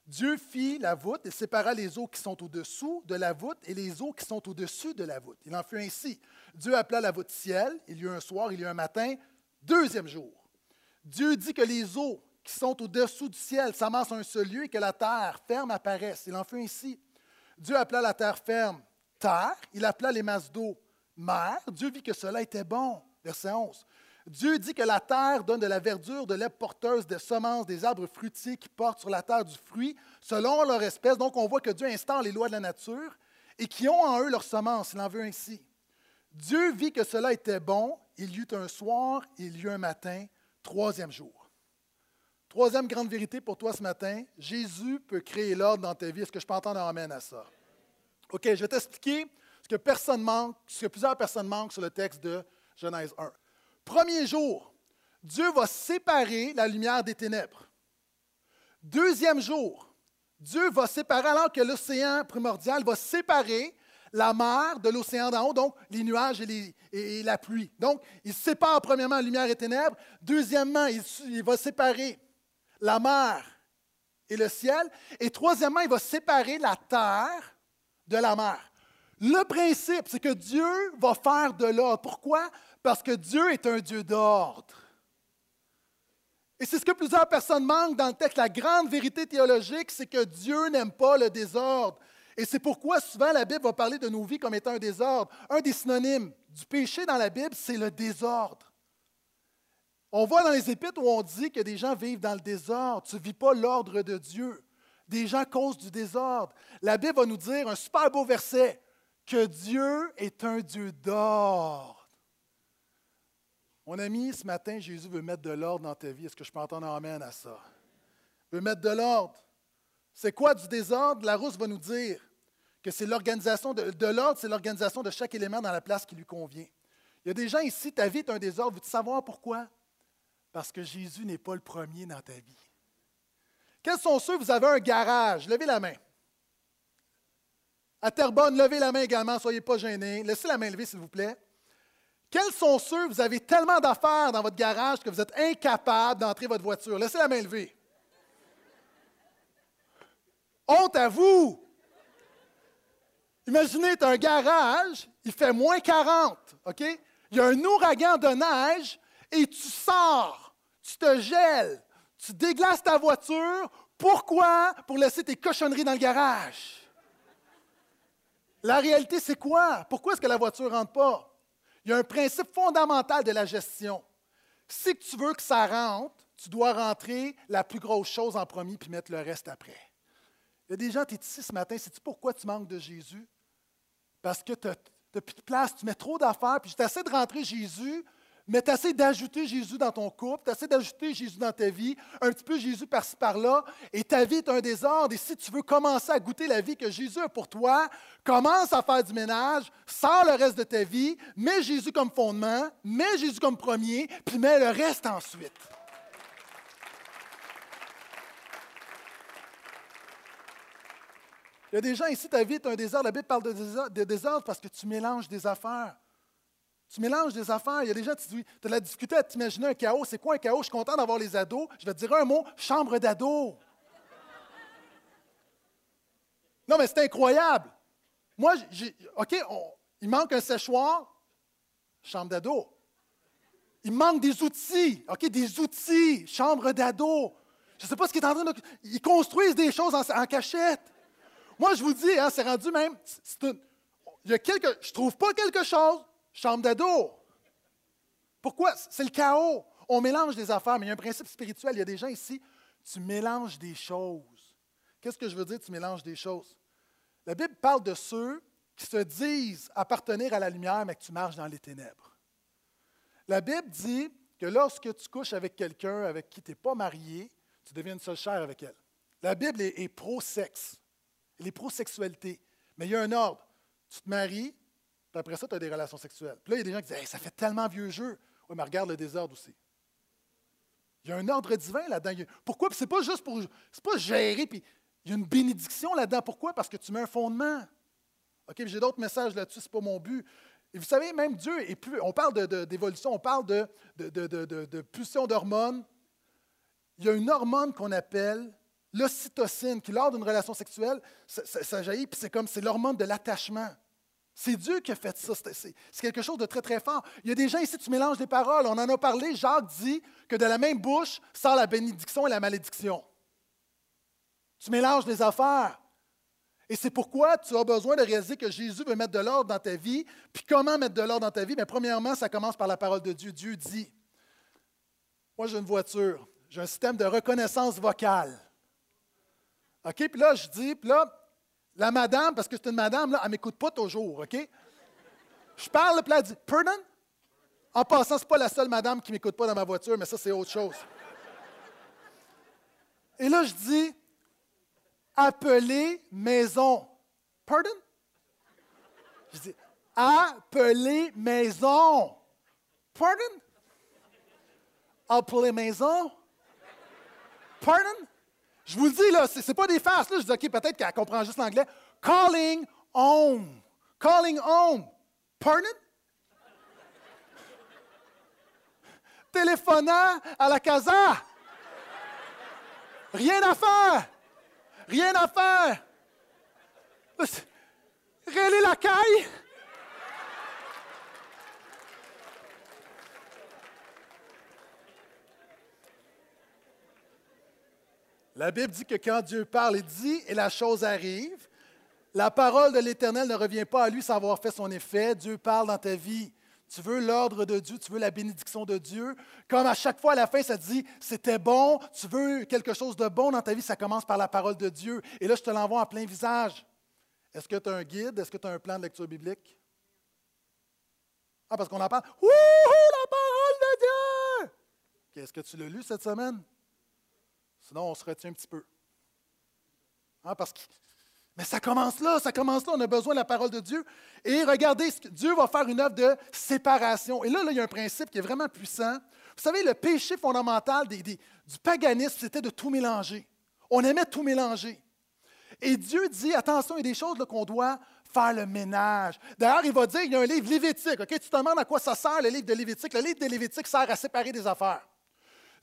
Dieu fit la voûte et sépara les eaux qui sont au-dessous de la voûte et les eaux qui sont au-dessus de la voûte. Il en fut ainsi. Dieu appela la voûte ciel. Il y eut un soir, il y eut un matin, deuxième jour. Dieu dit que les eaux qui sont au-dessous du ciel s'amassent à un seul lieu et que la terre ferme apparaisse. Il en fut ainsi. Dieu appela la terre ferme terre. Il appela les masses d'eau mer. Dieu vit que cela était bon. Verset 11. Dieu dit que la terre donne de la verdure, de l'herbe porteuse, des semences, des arbres fruitiers qui portent sur la terre du fruit selon leur espèce. Donc, on voit que Dieu instaure les lois de la nature et qui ont en eux leur semence. Il en veut ainsi. Dieu vit que cela était bon. Il y eut un soir, il y eut un matin, troisième jour. Troisième grande vérité pour toi ce matin, Jésus peut créer l'ordre dans ta vie. Est-ce que je peux entendre un amène à ça? OK, je vais t'expliquer ce que personne manque, ce que plusieurs personnes manquent sur le texte de Genèse 1. Premier jour, Dieu va séparer la lumière des ténèbres. Deuxième jour, Dieu va séparer, alors que l'océan primordial va séparer la mer de l'océan d'en haut, donc les nuages et, la pluie. Donc, il sépare premièrement lumière et ténèbres. Deuxièmement, il, il va séparer la mer et le ciel. Et troisièmement, il va séparer la terre de la mer. Le principe, c'est que Dieu va faire de l'ordre. Pourquoi? Parce que Dieu est un Dieu d'ordre. Et c'est ce que plusieurs personnes manquent dans le texte. La grande vérité théologique, c'est que Dieu n'aime pas le désordre. Et c'est pourquoi souvent la Bible va parler de nos vies comme étant un désordre. Un des synonymes du péché dans la Bible, c'est le désordre. On voit dans les épîtres où on dit que des gens vivent dans le désordre. Tu ne vis pas l'ordre de Dieu. Des gens causent du désordre. La Bible va nous dire un super beau verset que Dieu est un Dieu d'ordre. Mon ami, ce matin, Jésus veut mettre de l'ordre dans ta vie. Est-ce que je peux entendre amen à ça? Veut mettre de l'ordre. C'est quoi du désordre? La Rousse va nous dire que c'est l'organisation de, de l'ordre, c'est l'organisation de chaque élément dans la place qui lui convient. Il y a des gens ici, ta vie est un désordre. Veux-tu savoir pourquoi? Parce que Jésus n'est pas le premier dans ta vie. Quels sont ceux, vous avez un garage? Levez la main. À Terrebonne, levez la main également, soyez pas gênés. Laissez la main levée, s'il vous plaît. Quels sont ceux, vous avez tellement d'affaires dans votre garage que vous êtes incapable d'entrer votre voiture? Laissez la main levée. Honte à vous! Imaginez, tu as un garage, il fait moins 40, OK? Il y a un ouragan de neige et tu sors, tu te gèles, tu déglaces ta voiture. Pourquoi? Pour laisser tes cochonneries dans le garage. La réalité, c'est quoi? Pourquoi est-ce que la voiture ne rentre pas? Il y a un principe fondamental de la gestion. Si tu veux que ça rentre, tu dois rentrer la plus grosse chose en premier puis mettre le reste après. Il y a des gens, tu es ici ce matin, sais-tu pourquoi tu manques de Jésus? Parce que tu n'as plus de place, tu mets trop d'affaires, puis tu essaies de rentrer Jésus, mais tu essaies d'ajouter Jésus dans ton couple, tu essaies d'ajouter Jésus dans ta vie, un petit peu Jésus par-ci par-là, et ta vie est un désordre. Et si tu veux commencer à goûter la vie que Jésus a pour toi, commence à faire du ménage, sors le reste de ta vie, mets Jésus comme fondement, mets Jésus comme premier, puis mets le reste ensuite. Il y a des gens ici, ta vie est un désordre. La Bible parle de désordre parce que tu mélanges des affaires. Tu mélanges des affaires. Il y a des gens tu as la difficulté à t'imaginer un chaos. C'est quoi un chaos? Je suis content d'avoir les ados. Je vais te dire un mot, chambre d'ado. Non, mais c'est incroyable. Moi, OK, il manque un séchoir, chambre d'ado. Il manque des outils, OK, des outils, chambre d'ado. Je ne sais pas ce qu'il est en train de... Ils construisent des choses en, cachette. Moi, je vous dis, hein, c'est rendu même... il y a quelque, je ne trouve pas quelque chose, chambre d'ado. Pourquoi? C'est le chaos. On mélange des affaires, mais il y a un principe spirituel. Il y a des gens ici, tu mélanges des choses. Qu'est-ce que je veux dire, tu mélanges des choses? La Bible parle de ceux qui se disent appartenir à la lumière, mais que tu marches dans les ténèbres. La Bible dit que lorsque tu couches avec quelqu'un avec qui tu n'es pas marié, tu deviens une seule chair avec elle. La Bible est, pro-sexe. Elle est pro-sexualité. Mais il y a un ordre. Tu te maries, puis après ça, tu as des relations sexuelles. Puis là, il y a des gens qui disent Ça fait tellement vieux jeu. Oui, mais regarde le désordre aussi. Il y a un ordre divin là-dedans. Pourquoi? C'est pas juste pour. C'est pas gérer, puis il y a une bénédiction là-dedans. Pourquoi? Parce que tu mets un fondement. OK, j'ai d'autres messages là-dessus, ce n'est pas mon but. Et vous savez, même Dieu est plus. On parle d'évolution, on parle de pulsion d'hormones. Il y a une hormone qu'on appelle l'ocytocine, qui lors d'une relation sexuelle, ça, ça jaillit, puis c'est comme, c'est l'hormone de l'attachement. C'est Dieu qui a fait ça. C'est quelque chose de très, très fort. Il y a des gens ici, tu mélanges des paroles. On en a parlé. Jacques dit que de la même bouche sort la bénédiction et la malédiction. Tu mélanges les affaires. Et c'est pourquoi tu as besoin de réaliser que Jésus veut mettre de l'ordre dans ta vie. Puis comment mettre de l'ordre dans ta vie? Premièrement, ça commence par la parole de Dieu. Dieu dit, moi j'ai une voiture, j'ai un système de reconnaissance vocale. OK? Puis là, je dis, puis là, la madame, parce que c'est une madame, là, elle ne m'écoute pas toujours, OK? Je parle, puis elle dit Pardon? En passant, ce n'est pas la seule madame qui ne m'écoute pas dans ma voiture, mais ça, c'est autre chose. Et là, je dis Appelez maison. Pardon? Je dis Appelez maison. Pardon? Appelez maison. Pardon? Je vous le dis, là, ce n'est pas des farces. Là. Je dis, OK, peut-être qu'elle comprend juste l'anglais. Calling home. Calling home. Pardon? Téléphonant à la casa. Rien à faire. Rien à faire. Rélez la caille. La Bible dit que quand Dieu parle, il dit et la chose arrive. La parole de l'Éternel ne revient pas à lui sans avoir fait son effet. Dieu parle dans ta vie. Tu veux l'ordre de Dieu, tu veux la bénédiction de Dieu. Comme à chaque fois à la fin, ça dit c'était bon, tu veux quelque chose de bon dans ta vie, ça commence par la parole de Dieu. Et là, je te l'envoie en plein visage. Est-ce que tu as un guide? Est-ce que tu as un plan de lecture biblique? Ah, parce qu'on en parle. Wouhou, la parole de Dieu! Est-ce que tu l'as lu cette semaine? Sinon, on se retient un petit peu. Hein, que, mais ça commence là, ça commence là. On a besoin de la parole de Dieu. Et regardez, Dieu va faire une œuvre de séparation. Et là, là, il y a un principe qui est vraiment puissant. Vous savez, le péché fondamental du paganisme, c'était de tout mélanger. On aimait tout mélanger. Et Dieu dit, attention, il y a des choses qu'on doit faire le ménage. D'ailleurs, il va dire, il y a un livre lévitique. Ok, Tu te demandes à quoi ça sert, le livre de Lévitique? Le livre de Lévitique sert à séparer des affaires.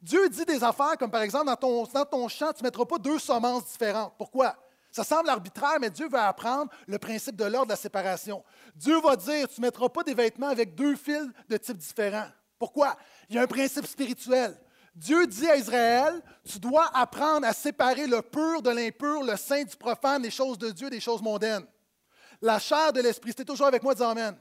Dieu dit des affaires comme par exemple, dans ton, champ, tu ne mettras pas deux semences différentes. Pourquoi? Ça semble arbitraire, mais Dieu veut apprendre le principe de l'ordre de la séparation. Dieu va dire, tu ne mettras pas des vêtements avec deux fils de type différents. Pourquoi? Il y a un principe spirituel. Dieu dit à Israël, tu dois apprendre à séparer le pur de l'impur, le saint du profane, les choses de Dieu des choses mondaines. La chair de l'esprit, c'était toujours avec moi, dis Amen.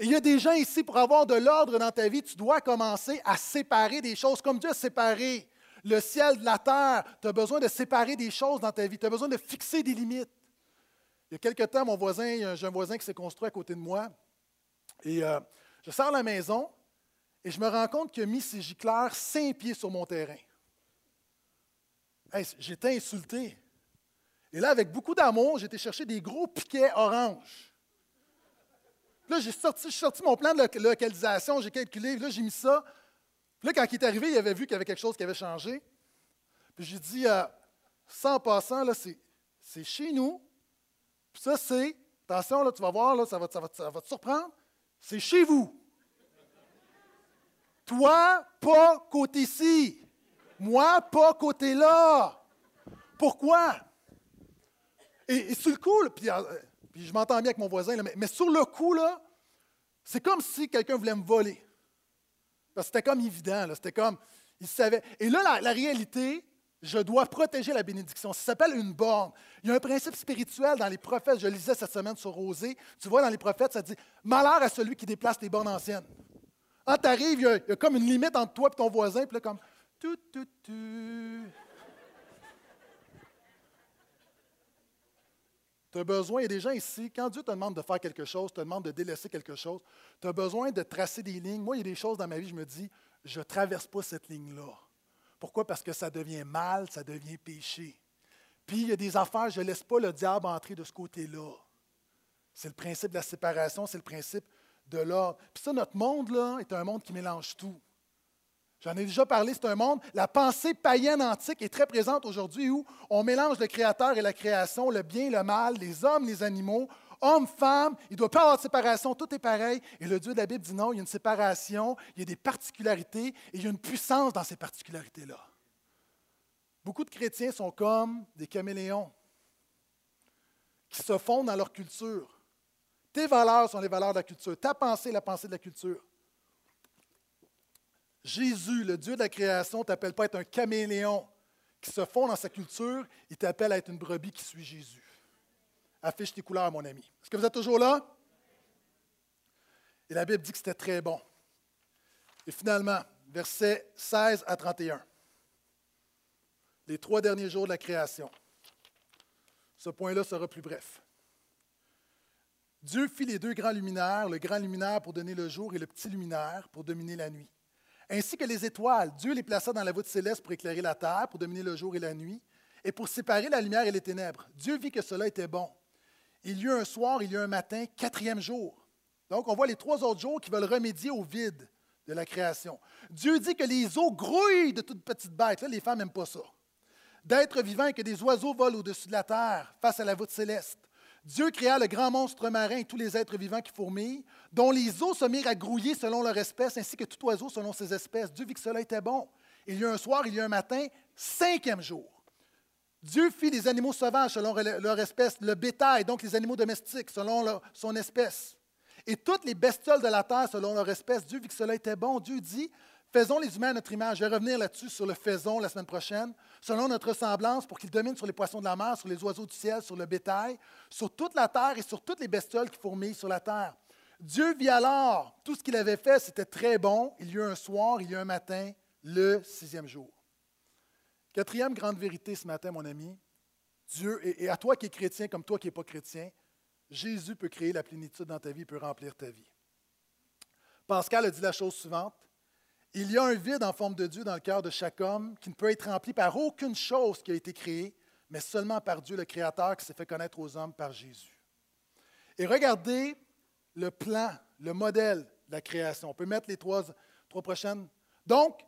Il y a des gens ici, pour avoir de l'ordre dans ta vie, tu dois commencer à séparer des choses comme Dieu a séparé le ciel de la terre. Tu as besoin de séparer des choses dans ta vie. Tu as besoin de fixer des limites. Il y a quelque temps, mon voisin, j'ai un voisin qui s'est construit à côté de moi. Et euh, je sors de la maison et je me rends compte qu'il a mis ses gicleurs cinq pieds sur mon terrain. J'étais insulté. Et là, avec beaucoup d'amour, j'étais chercher des gros piquets oranges. Là, j'ai sorti, mon plan de localisation, j'ai calculé, là, j'ai mis ça. Puis là, quand il est arrivé, il avait vu qu'il y avait quelque chose qui avait changé. Puis j'ai dit, euh, ça en passant, là, c'est, chez nous. Puis ça, c'est, attention, là, tu vas voir, là, ça, va, te surprendre, c'est chez vous. Toi, pas côté ici. Moi, pas côté là. Pourquoi? Et, sur le coup, puis, euh, puis je m'entends bien avec mon voisin, mais, sur le coup, là, c'est comme si quelqu'un voulait me voler. Parce que c'était comme évident, c'était comme, il savait. Et là, la, réalité, je dois protéger la bénédiction. Ça s'appelle une borne. Il y a un principe spirituel dans les prophètes, je lisais cette semaine sur Rosé. Tu vois, dans les prophètes, ça dit Malheur à celui qui déplace les bornes anciennes. Quand tu arrives, il, y, a, comme une limite entre toi et ton voisin, puis là, comme. Tout, tout, tout. Tu as besoin, il y a des gens ici, quand Dieu te demande de faire quelque chose, te demande de délaisser quelque chose, tu as besoin de tracer des lignes. Moi, il y a des choses dans ma vie, je me dis, je ne traverse pas cette ligne-là. Pourquoi? Parce que ça devient mal, ça devient péché. Puis il y a des affaires, je ne laisse pas le diable entrer de ce côté-là. C'est le principe de la séparation, c'est le principe de l'ordre. Puis ça, notre monde, là, est un monde qui mélange tout. J'en ai déjà parlé, c'est un monde, la pensée païenne antique est très présente aujourd'hui où on mélange le créateur et la création, le bien, le mal, les hommes, les animaux, hommes, femmes, il ne doit pas avoir de séparation, tout est pareil. Et le Dieu de la Bible dit non, il y a une séparation, il y a des particularités et il y a une puissance dans ces particularités-là. Beaucoup de chrétiens sont comme des caméléons qui se fondent dans leur culture. Tes valeurs sont les valeurs de la culture. Ta pensée est la pensée de la culture. Jésus, le Dieu de la création, ne t'appelle pas à être un caméléon qui se fond dans sa culture, il t'appelle à être une brebis qui suit Jésus. Affiche tes couleurs, mon ami. Est-ce que vous êtes toujours là? Et la Bible dit que c'était très bon. Et finalement, versets 16 à 31. Les trois derniers jours de la création. Ce point-là sera plus bref. Dieu fit les deux grands luminaires, le grand luminaire pour donner le jour et le petit luminaire pour dominer la nuit. Ainsi que les étoiles, Dieu les plaça dans la voûte céleste pour éclairer la terre, pour dominer le jour et la nuit, et pour séparer la lumière et les ténèbres. Dieu vit que cela était bon. Il y eut un soir, il y eut un matin, quatrième jour. Donc, on voit les trois autres jours qui veulent remédier au vide de la création. Dieu dit que les eaux grouillent de toutes petites bêtes. Là, les femmes n'aiment pas ça. D'êtres vivants et que des oiseaux volent au-dessus de la terre face à la voûte céleste. Dieu créa le grand monstre marin et tous les êtres vivants qui fourmillent, dont les eaux se mirent à grouiller selon leur espèce, ainsi que tout oiseau selon ses espèces. Dieu vit que cela était bon. Il y a un soir, il y a un matin, cinquième jour. Dieu fit les animaux sauvages selon leur espèce, le bétail, donc les animaux domestiques, selon son espèce. Et toutes les bestioles de la terre selon leur espèce. Dieu vit que cela était bon. Dieu dit Faisons les humains à notre image. Je vais revenir là-dessus sur le faisons la semaine prochaine, selon notre ressemblance, pour qu'ils dominent sur les poissons de la mer, sur les oiseaux du ciel, sur le bétail, sur toute la terre et sur toutes les bestioles qui fourmillent sur la terre. Dieu vit alors, tout ce qu'il avait fait, c'était très bon. Il y a eu un soir, il y a eu un matin, le sixième jour. Quatrième grande vérité ce matin, mon ami, Dieu, et à toi qui es chrétien comme toi qui n'es pas chrétien, Jésus peut créer la plénitude dans ta vie, peut remplir ta vie. Pascal a dit la chose suivante il y a un vide en forme de Dieu dans le cœur de chaque homme qui ne peut être rempli par aucune chose qui a été créée, mais seulement par Dieu le Créateur qui s'est fait connaître aux hommes par Jésus. Et regardez le plan, le modèle de la création. On peut mettre les trois, prochaines. Donc,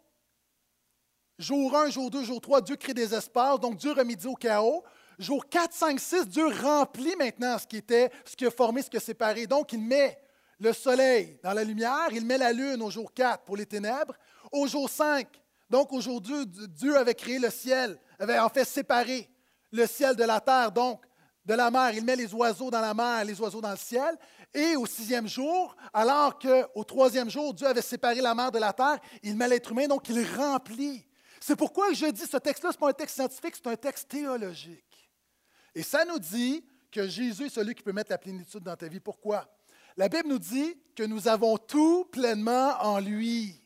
jour 1, jour 2, jour 3, Dieu crée des espaces, donc Dieu remédie au chaos. Jour 4, 5, 6, Dieu remplit maintenant ce qui était, ce qui a formé, ce qui a séparé. Donc, il met le soleil dans la lumière, il met la lune au jour 4 pour les ténèbres. Au jour 5, donc aujourd'hui, Dieu avait créé le ciel, avait en fait séparé le ciel de la terre, donc de la mer. Il met les oiseaux dans la mer, les oiseaux dans le ciel. Et au sixième jour, alors qu'au troisième jour, Dieu avait séparé la mer de la terre, il met l'être humain, donc il remplit. C'est pourquoi je dis ce texte-là, ce n'est pas un texte scientifique, c'est un texte théologique. Et ça nous dit que Jésus est celui qui peut mettre la plénitude dans ta vie. Pourquoi? La Bible nous dit que nous avons tout pleinement en lui.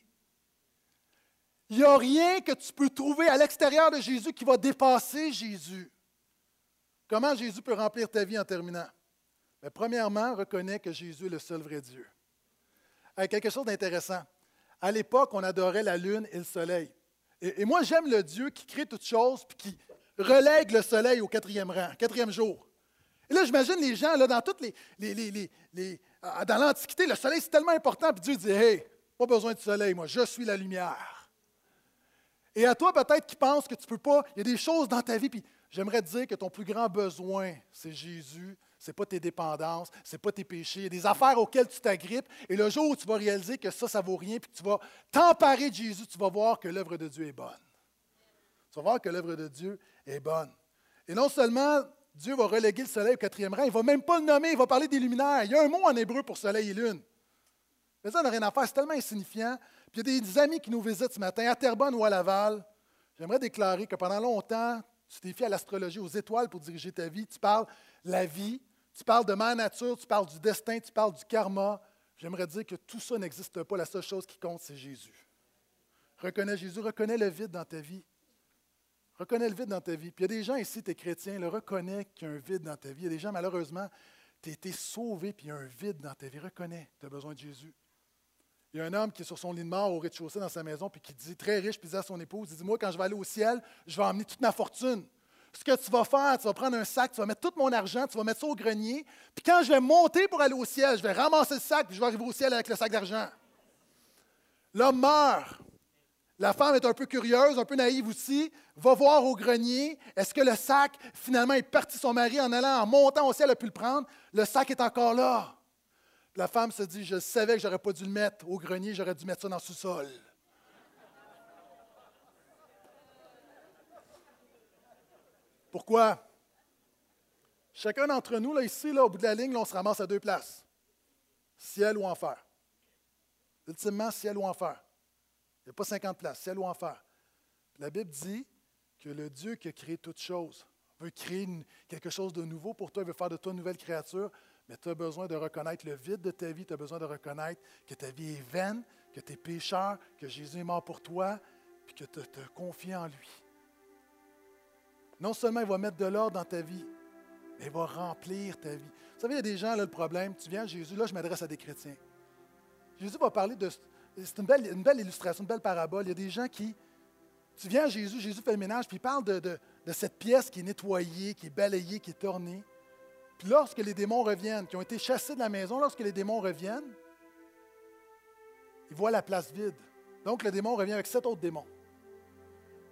Il n'y a rien que tu peux trouver à l'extérieur de Jésus qui va dépasser Jésus. Comment Jésus peut remplir ta vie en terminant? Ben, premièrement, reconnais que Jésus est le seul vrai Dieu. quelque chose d'intéressant. À l'époque, on adorait la lune et le soleil. Et, moi, j'aime le Dieu qui crée toutes choses puis qui relègue le soleil au quatrième rang, quatrième jour. Et là, j'imagine les gens, là, dans toutes les, les ah, dans l'Antiquité, le soleil, c'est tellement important, puis Dieu dit Hey, pas besoin de soleil, moi, je suis la lumière. Et à toi, peut-être, qui pense que tu ne peux pas, il y a des choses dans ta vie, puis j'aimerais te dire que ton plus grand besoin, c'est Jésus, ce n'est pas tes dépendances, ce n'est pas tes péchés, il y a des affaires auxquelles tu t'agrippes, et le jour où tu vas réaliser que ça, ça vaut rien, puis que tu vas t'emparer de Jésus, tu vas voir que l'œuvre de Dieu est bonne. Tu vas voir que l'œuvre de Dieu est bonne. Et non seulement Dieu va reléguer le soleil au quatrième rang. Il ne va même pas le nommer, il va parler des luminaires. Il y a un mot en hébreu pour soleil et lune. Mais ça n'a rien à faire, c'est tellement insignifiant. Puis il y a des amis qui nous visitent ce matin, à Terrebonne ou à Laval. J'aimerais déclarer que pendant longtemps, tu t'es fait à l'astrologie, aux étoiles pour diriger ta vie. Tu parles la vie, tu parles de ma nature, tu parles du destin, tu parles du karma. J'aimerais dire que tout ça n'existe pas. La seule chose qui compte, c'est Jésus. Reconnais Jésus, reconnais le vide dans ta vie. Reconnais le vide dans ta vie. Puis il y a des gens ici, tu es chrétien, le reconnais qu'il y a un vide dans ta vie. Il y a des gens, malheureusement, tu as été sauvé, puis il y a un vide dans ta vie. Reconnais, tu as besoin de Jésus. Il y a un homme qui est sur son lit de mort au rez-de-chaussée dans sa maison, puis qui dit, très riche, puis dit à son épouse, il dit, moi, quand je vais aller au ciel, je vais emmener toute ma fortune. Ce que tu vas faire, tu vas prendre un sac, tu vas mettre tout mon argent, tu vas mettre ça au grenier, puis quand je vais monter pour aller au ciel, je vais ramasser le sac, puis je vais arriver au ciel avec le sac d'argent. L'homme meurt. La femme est un peu curieuse, un peu naïve aussi, va voir au grenier. Est-ce que le sac, finalement, est parti son mari en allant, en montant au ciel, a pu le prendre? Le sac est encore là. La femme se dit, je savais que j'aurais pas dû le mettre au grenier, j'aurais dû mettre ça dans le sous-sol. Pourquoi? Chacun d'entre nous, là, ici, là, au bout de la ligne, on se ramasse à deux places. Ciel ou enfer. Ultimement, ciel ou enfer. Il n'y a pas 50 places, ciel ou enfer. la Bible dit que le Dieu qui a créé toutes choses veut créer quelque chose de nouveau pour toi, il veut faire de toi une nouvelle créature, mais tu as besoin de reconnaître le vide de ta vie, tu as besoin de reconnaître que ta vie est vaine, que tu es pécheur, que Jésus est mort pour toi, puis que tu te confies en lui. Non seulement il va mettre de l'ordre dans ta vie, mais il va remplir ta vie. Vous savez, il y a des gens, là, le problème, tu viens à Jésus, là, je m'adresse à des chrétiens. Jésus va parler de. C'est une belle, illustration, une belle parabole. Il y a des gens qui. Tu viens à Jésus, Jésus fait le ménage, puis il parle de, cette pièce qui est nettoyée, qui est balayée, qui est tournée. Puis lorsque les démons reviennent, qui ont été chassés de la maison, lorsque les démons reviennent, ils voient la place vide. Donc le démon revient avec sept autres démons.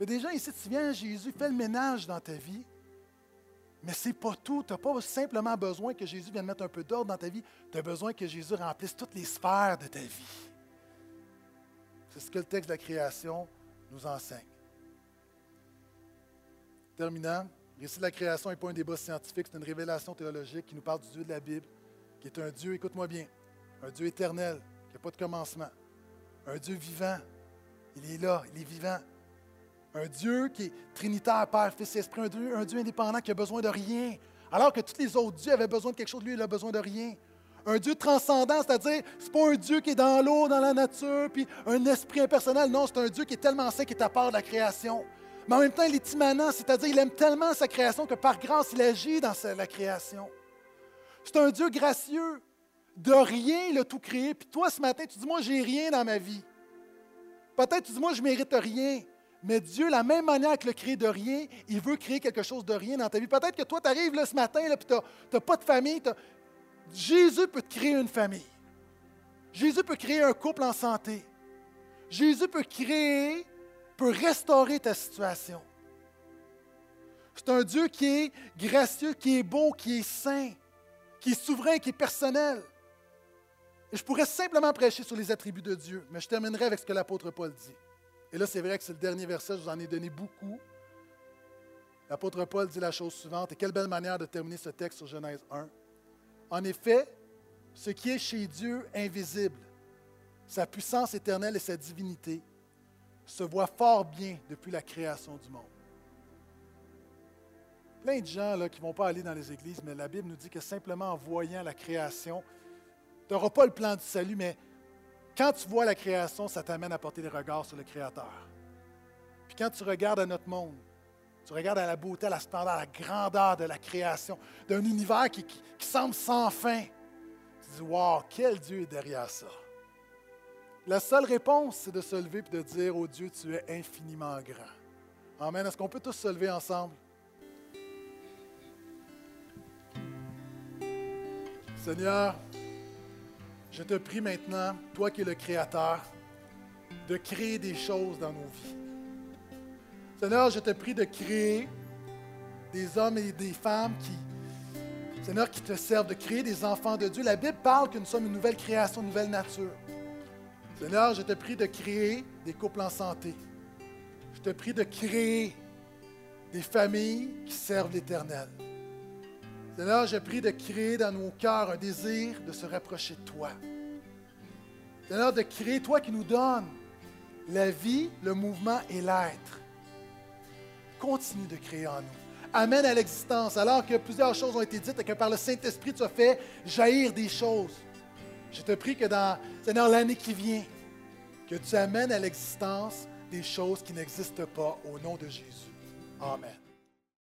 A des gens ici, tu viens à Jésus, fais le ménage dans ta vie, mais ce n'est pas tout. Tu n'as pas simplement besoin que Jésus vienne mettre un peu d'ordre dans ta vie, tu as besoin que Jésus remplisse toutes les sphères de ta vie. C'est ce que le texte de la création nous enseigne. Terminant, le récit de la création n'est pas un débat scientifique, c'est une révélation théologique qui nous parle du Dieu de la Bible, qui est un Dieu, écoute-moi bien, un Dieu éternel, qui n'a pas de commencement, un Dieu vivant. Il est là, il est vivant. Un Dieu qui est Trinitaire, Père, Fils, Esprit, un Dieu, un Dieu indépendant qui a besoin de rien. Alors que tous les autres dieux avaient besoin de quelque chose, lui, il a besoin de rien. Un Dieu transcendant, c'est-à-dire, ce n'est pas un Dieu qui est dans l'eau, dans la nature, puis un esprit impersonnel. Non, c'est un Dieu qui est tellement saint, qui est à part de la création mais en même temps, il est immanent, c'est-à-dire il aime tellement sa création que par grâce, il agit dans la création. C'est un Dieu gracieux. De rien, il a tout créé. Puis toi, ce matin, tu dis, moi, j'ai rien dans ma vie. Peut-être tu dis, moi, je mérite rien. Mais Dieu, la même manière que le créer de rien, il veut créer quelque chose de rien dans ta vie. Peut-être que toi, tu arrives là, ce matin, là, puis tu n'as pas de famille. Jésus peut te créer une famille. Jésus peut créer un couple en santé. Jésus peut créer peut restaurer ta situation. C'est un Dieu qui est gracieux, qui est beau, qui est saint, qui est souverain, qui est personnel. Et je pourrais simplement prêcher sur les attributs de Dieu, mais je terminerai avec ce que l'apôtre Paul dit. Et là, c'est vrai que c'est le dernier verset, je vous en ai donné beaucoup. L'apôtre Paul dit la chose suivante, et quelle belle manière de terminer ce texte sur Genèse 1. En effet, ce qui est chez Dieu invisible, sa puissance éternelle et sa divinité, se voit fort bien depuis la création du monde. Plein de gens qui ne vont pas aller dans les églises, mais la Bible nous dit que simplement en voyant la création, tu n'auras pas le plan du salut, mais quand tu vois la création, ça t'amène à porter des regards sur le Créateur. Puis quand tu regardes à notre monde, tu regardes à la beauté, à la splendeur, à la grandeur de la création, d'un univers qui, qui semble sans fin, tu dis, wow, quel Dieu est derrière ça? La seule réponse, c'est de se lever et de dire, oh Dieu, tu es infiniment grand. Amen. Est-ce qu'on peut tous se lever ensemble? Seigneur, je te prie maintenant, toi qui es le Créateur, de créer des choses dans nos vies. Seigneur, je te prie de créer des hommes et des femmes qui, Seigneur, qui te servent, de créer des enfants de Dieu. La Bible parle que nous sommes une nouvelle création, une nouvelle nature. Seigneur, je te prie de créer des couples en santé. Je te prie de créer des familles qui servent l'Éternel. Seigneur, je prie de créer dans nos cœurs un désir de se rapprocher de toi. Seigneur, de créer, toi qui nous donnes la vie, le mouvement et l'être. Continue de créer en nous. Amène à l'existence, alors que plusieurs choses ont été dites et que par le Saint-Esprit, tu as fait jaillir des choses. Je te prie que dans, Seigneur, l'année qui vient, que tu amènes à l'existence des choses qui n'existent pas au nom de Jésus. Amen.